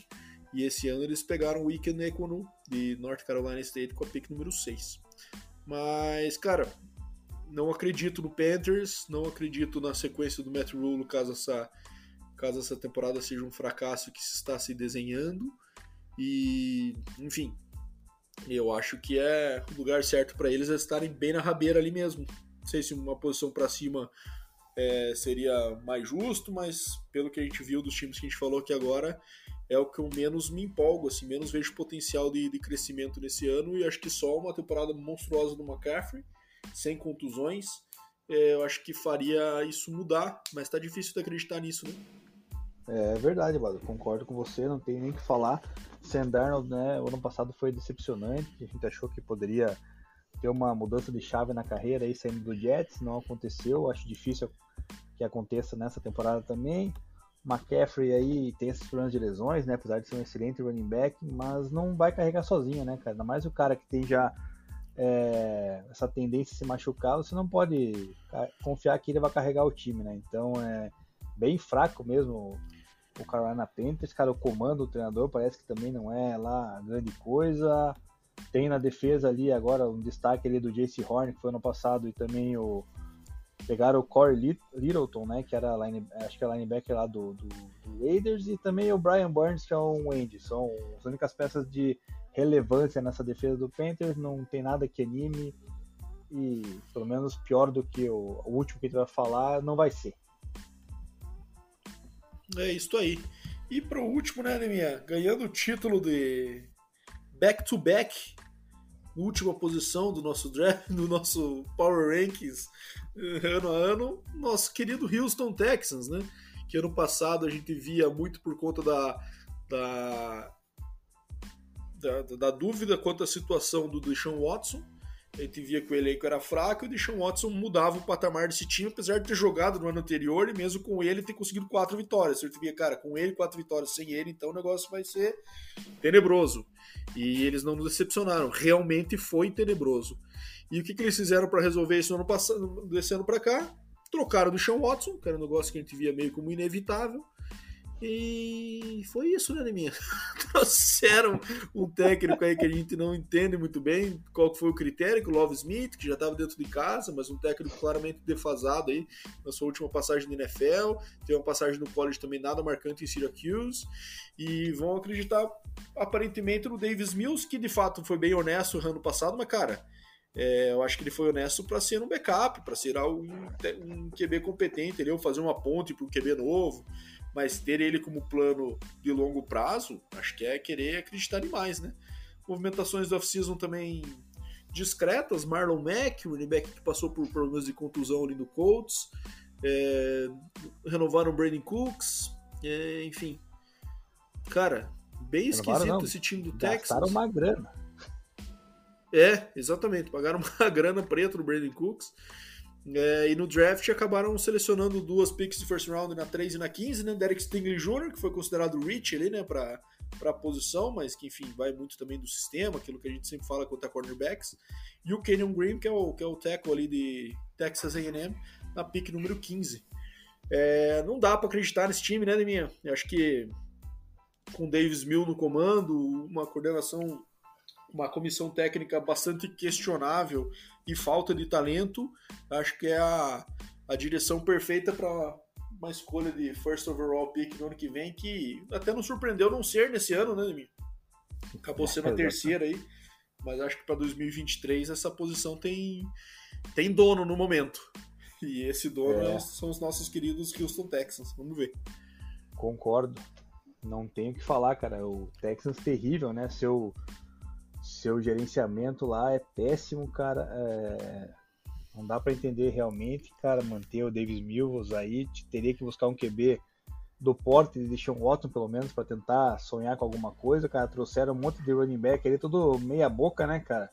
E esse ano eles pegaram o Iken Ekwonu de North Carolina State com a pick número 6. Mas, cara, não acredito no Panthers, não acredito na sequência do Matt Rule caso essa, caso essa temporada seja um fracasso que se está se desenhando. E, enfim, eu acho que é o lugar certo para eles é estarem bem na rabeira ali mesmo. Não sei se uma posição para cima é, seria mais justo, mas pelo que a gente viu dos times que a gente falou aqui agora, é o que eu menos me empolgo, assim, menos vejo potencial de, de crescimento nesse ano e acho que só uma temporada monstruosa do McCaffrey sem contusões, é, eu acho que faria isso mudar, mas tá difícil de acreditar nisso, né? É verdade, Bado. Concordo com você, não tem nem que falar. Sam né, o ano passado foi decepcionante, a gente achou que poderia ter uma mudança de chave na carreira aí saindo do Jets, não aconteceu, acho difícil que aconteça nessa temporada também. McCaffrey aí tem esses problemas de lesões, né, apesar de ser um excelente running back, mas não vai carregar sozinho, né, cara? Ainda mais o cara que tem já é, essa tendência a se machucar, você não pode confiar que ele vai carregar o time, né? Então é bem fraco mesmo o Carolina Panthers, cara, o comando do treinador parece que também não é lá grande coisa. Tem na defesa ali agora um destaque ali do JC Horn, que foi ano passado, e também o pegaram o Corey Littleton, né, que era line, acho que é linebacker lá do, do, do, Raiders, e também o Brian Burns, que é um end. São as únicas peças de relevância nessa defesa do Panthers, não tem nada que anime, e pelo menos pior do que o, o último que a gente vai falar, não vai ser. É isso aí. E pro último, né, Neminha? Ganhando o título de back-to-back, última posição do nosso draft, do nosso Power Rankings ano a ano, nosso querido Houston Texans, né? Que ano passado a gente via muito por conta da, da, da, da dúvida quanto à situação do Deshaun Watson. A gente via que o elenco era fraco e o Deshaun Watson mudava o patamar desse time, apesar de ter jogado no ano anterior e mesmo com ele ter conseguido quatro vitórias. Você via, cara, com ele quatro vitórias, sem ele, então o negócio vai ser tenebroso. E eles não nos decepcionaram, realmente foi tenebroso. E o que, que eles fizeram para resolver isso no ano passado, desse ano para cá? Trocaram do Sean Watson, que era um negócio que a gente via meio como inevitável. E foi isso, né, Neminha? *laughs* Trouxeram um técnico aí que a gente não entende muito bem qual foi o critério, que o Love Smith, que já estava dentro de casa, mas um técnico claramente defasado aí na sua última passagem no NFL. Tem uma passagem no college também nada marcante em Syracuse. E vão acreditar aparentemente no Davis Mills, que de fato foi bem honesto no ano passado, mas cara é, eu acho que ele foi honesto para ser um backup, para ser um, um QB competente, ele fazer uma ponte para um QB novo, mas ter ele como plano de longo prazo, acho que é querer acreditar demais, né? Movimentações do off-season também discretas, Marlon Mack, o running back que passou por problemas de contusão ali no Colts, é, renovaram o Brandon Cooks, é, enfim. Cara, bem esquisito esse time do Texas. Gastaram uma grana. É, exatamente. Pagaram *laughs* uma grana preta no Brandon Cooks. É, e no draft acabaram selecionando duas picks de first round na 3 e na 15, né? Derek Stingley Jr., que foi considerado rich ali, né, para a posição, mas que, enfim, vai muito também do sistema, aquilo que a gente sempre fala quanto a cornerbacks. E o Kenyon Green, que é o, que é o tackle ali de Texas A&M, na pick número 15. É, não dá para acreditar nesse time, né, Deminha? Eu acho que com Davis Mill no comando, uma coordenação uma comissão técnica bastante questionável e falta de talento, acho que é a, a direção perfeita para uma escolha de first overall pick no ano que vem, que até nos surpreendeu não ser nesse ano, né, Demi? Acabou sendo a terceira aí, mas acho que para 2023 essa posição tem, tem dono no momento. E esse dono é. são os nossos queridos Houston Texans. Vamos ver. Concordo. Não tenho o que falar, cara. O Texans terrível, né? Seu seu gerenciamento lá é péssimo, cara. É... Não dá para entender realmente, cara, manter o Davis Mills aí. Teria que buscar um QB do porte de Deshaun Watson, pelo menos, para tentar sonhar com alguma coisa, cara. Trouxeram um monte de running back ali, tudo meia boca, né, cara?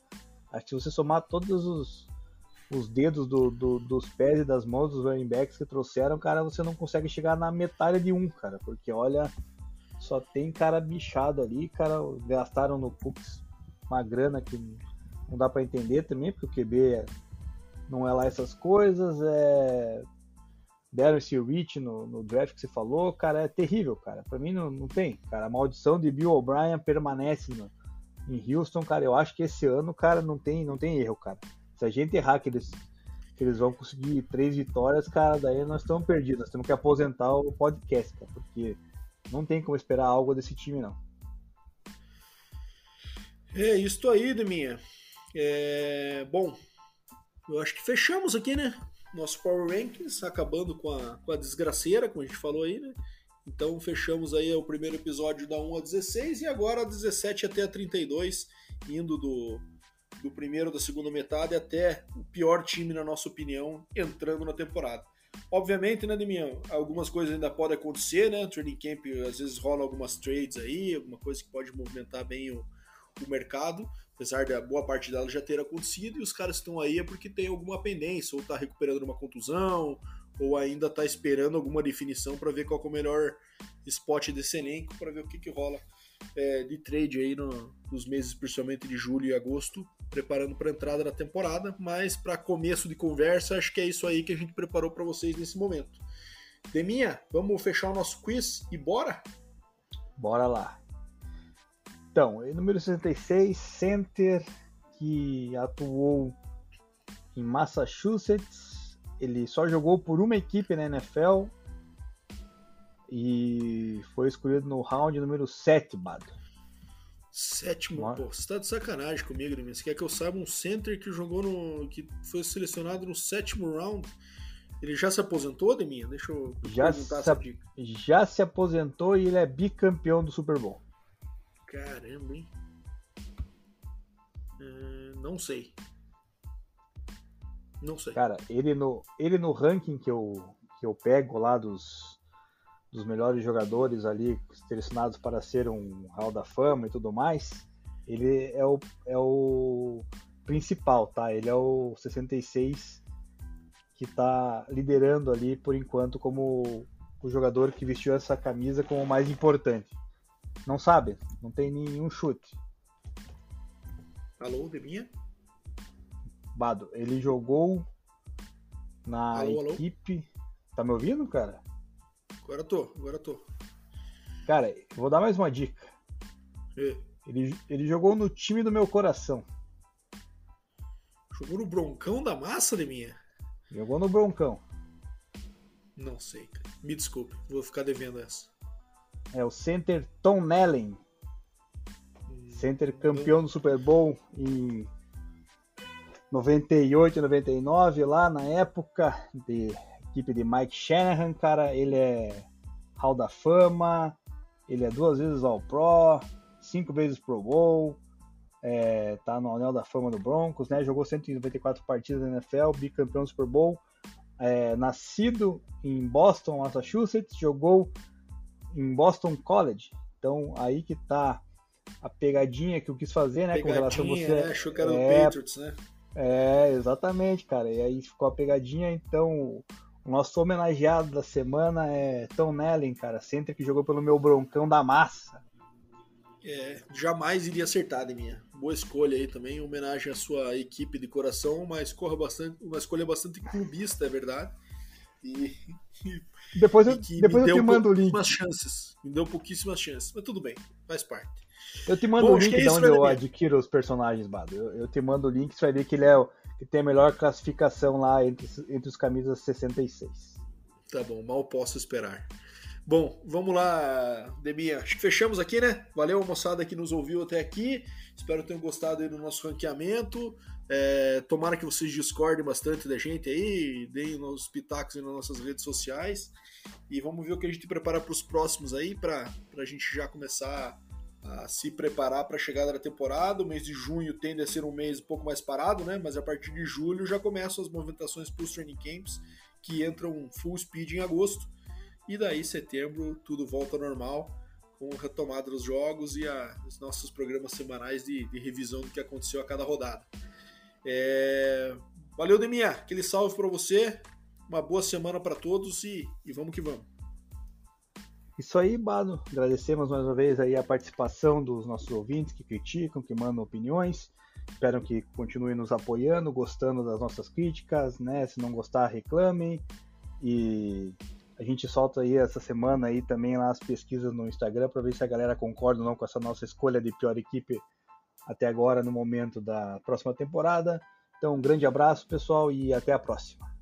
Acho que se você somar todos os, os dedos do, do, dos pés e das mãos dos running backs que trouxeram, cara, você não consegue chegar na metade de um, cara. Porque olha, só tem cara bichado ali, cara. Gastaram no Cooks uma grana que não dá para entender também, porque o QB não é lá essas coisas. É... Deram esse reach no, no draft que você falou, cara, é terrível, cara. Para mim não, não tem, cara. A maldição de Bill O'Brien permanece no, em Houston, cara. Eu acho que esse ano, cara, não tem, não tem erro, cara. Se a gente errar que eles, que eles vão conseguir três vitórias, cara, daí nós estamos perdidos. Nós temos que aposentar o podcast, cara, porque não tem como esperar algo desse time, não. É isso aí, Deminha. É, bom, eu acho que fechamos aqui, né? Nosso Power Rankings, acabando com a, com a desgraceira, como a gente falou aí, né? Então fechamos aí o primeiro episódio da 1 a 16 e agora 17 até a 32, indo do, do primeiro da segunda metade até o pior time, na nossa opinião, entrando na temporada. Obviamente, né, Demian, algumas coisas ainda podem acontecer, né? Training Camp às vezes rola algumas trades aí, alguma coisa que pode movimentar bem o, o mercado, apesar da boa parte dela já ter acontecido, e os caras estão aí é porque tem alguma pendência, ou está recuperando uma contusão, ou ainda está esperando alguma definição para ver qual é o melhor spot desse elenco, para ver o que, que rola é, de trade aí no, nos meses, principalmente de julho e agosto, preparando para a entrada da temporada. Mas para começo de conversa, acho que é isso aí que a gente preparou para vocês nesse momento. Deminha, vamos fechar o nosso quiz e bora? Bora lá. Então, número 66, center, que atuou em Massachusetts. Ele só jogou por uma equipe na NFL e foi escolhido no round número 7, Bado. Sétimo, Uma... pô, você tá de sacanagem comigo, né? Você quer que eu saiba um center que jogou no. que foi selecionado no sétimo round? Ele já se aposentou, Deminha? Deixa eu já perguntar se, essa dica. Já se aposentou e ele é bicampeão do Super Bowl. Caramba, hein? Uh, não sei. Não sei. Cara, ele no, ele no ranking que eu, que eu pego lá dos, dos melhores jogadores ali selecionados para ser um Hall da Fama e tudo mais, ele é o, é o principal, tá? Ele é o 66 que está liderando ali por enquanto como o jogador que vestiu essa camisa como o mais importante. Não sabe, não tem nenhum chute. Alô, Debinha? Bado, ele jogou na alô, equipe. Alô? Tá me ouvindo, cara? Agora tô, agora tô. Cara, vou dar mais uma dica. E? Ele, ele jogou no time do meu coração. Jogou no Broncão da massa, de minha? Jogou no Broncão. Não sei, cara. Me desculpe, vou ficar devendo essa. É o center Tom Nellen. Center campeão do Super Bowl em 98 99, lá na época de equipe de Mike Shanahan, cara, ele é Hall da Fama, ele é duas vezes All Pro, cinco vezes Pro Bowl, é, tá no Anel da Fama do Broncos, né? Jogou 194 partidas na NFL, bicampeão do Super Bowl, é, nascido em Boston, Massachusetts, jogou em Boston College. Então aí que tá a pegadinha que eu quis fazer, né? Pegadinha, com relação a você. Né? Achou que era é, Patriots, né? É, exatamente, cara. E aí ficou a pegadinha, então o nosso homenageado da semana é Tom Nellen, cara, center que jogou pelo meu broncão da massa. É, jamais iria acertar, de minha. Boa escolha aí também, homenagem à sua equipe de coração, uma escolha bastante, uma escolha bastante clubista, é verdade. E, depois eu, depois eu te mando o link. chances, me deu pouquíssimas chances, mas tudo bem, faz parte. Eu te mando Bom, o link é de onde eu adquiro os personagens, Bado. Eu, eu, te mando o link, você vai ver que ele é que tem a melhor classificação lá entre, entre os camisas 66. Tá bom, mal posso esperar. Bom, vamos lá, Deminha. Acho que fechamos aqui, né? Valeu, moçada que nos ouviu até aqui. Espero que tenham gostado aí do nosso ranqueamento. É, tomara que vocês discordem bastante da gente aí, deem os pitacos aí nas nossas redes sociais. E vamos ver o que a gente prepara para os próximos aí, para a gente já começar a se preparar para a chegada da temporada. O mês de junho tende a ser um mês um pouco mais parado, né? Mas a partir de julho já começam as movimentações para os training camps, que entram full speed em agosto. E daí, setembro, tudo volta ao normal, com retomada dos jogos e a, os nossos programas semanais de, de, revisão do que aconteceu a cada rodada. É... Valeu, Deminha. Aquele salve para você. Uma boa semana para todos e, e vamos que vamos. Isso aí, Bado. Agradecemos mais uma vez aí a participação dos nossos ouvintes que criticam, que mandam opiniões. Espero que continuem nos apoiando, gostando das nossas críticas, né? Se não gostar, reclamem. E a gente solta aí essa semana aí também lá as pesquisas no Instagram para ver se a galera concorda ou não com essa nossa escolha de pior equipe até agora no momento da próxima temporada. Então, um grande abraço, pessoal, e até a próxima.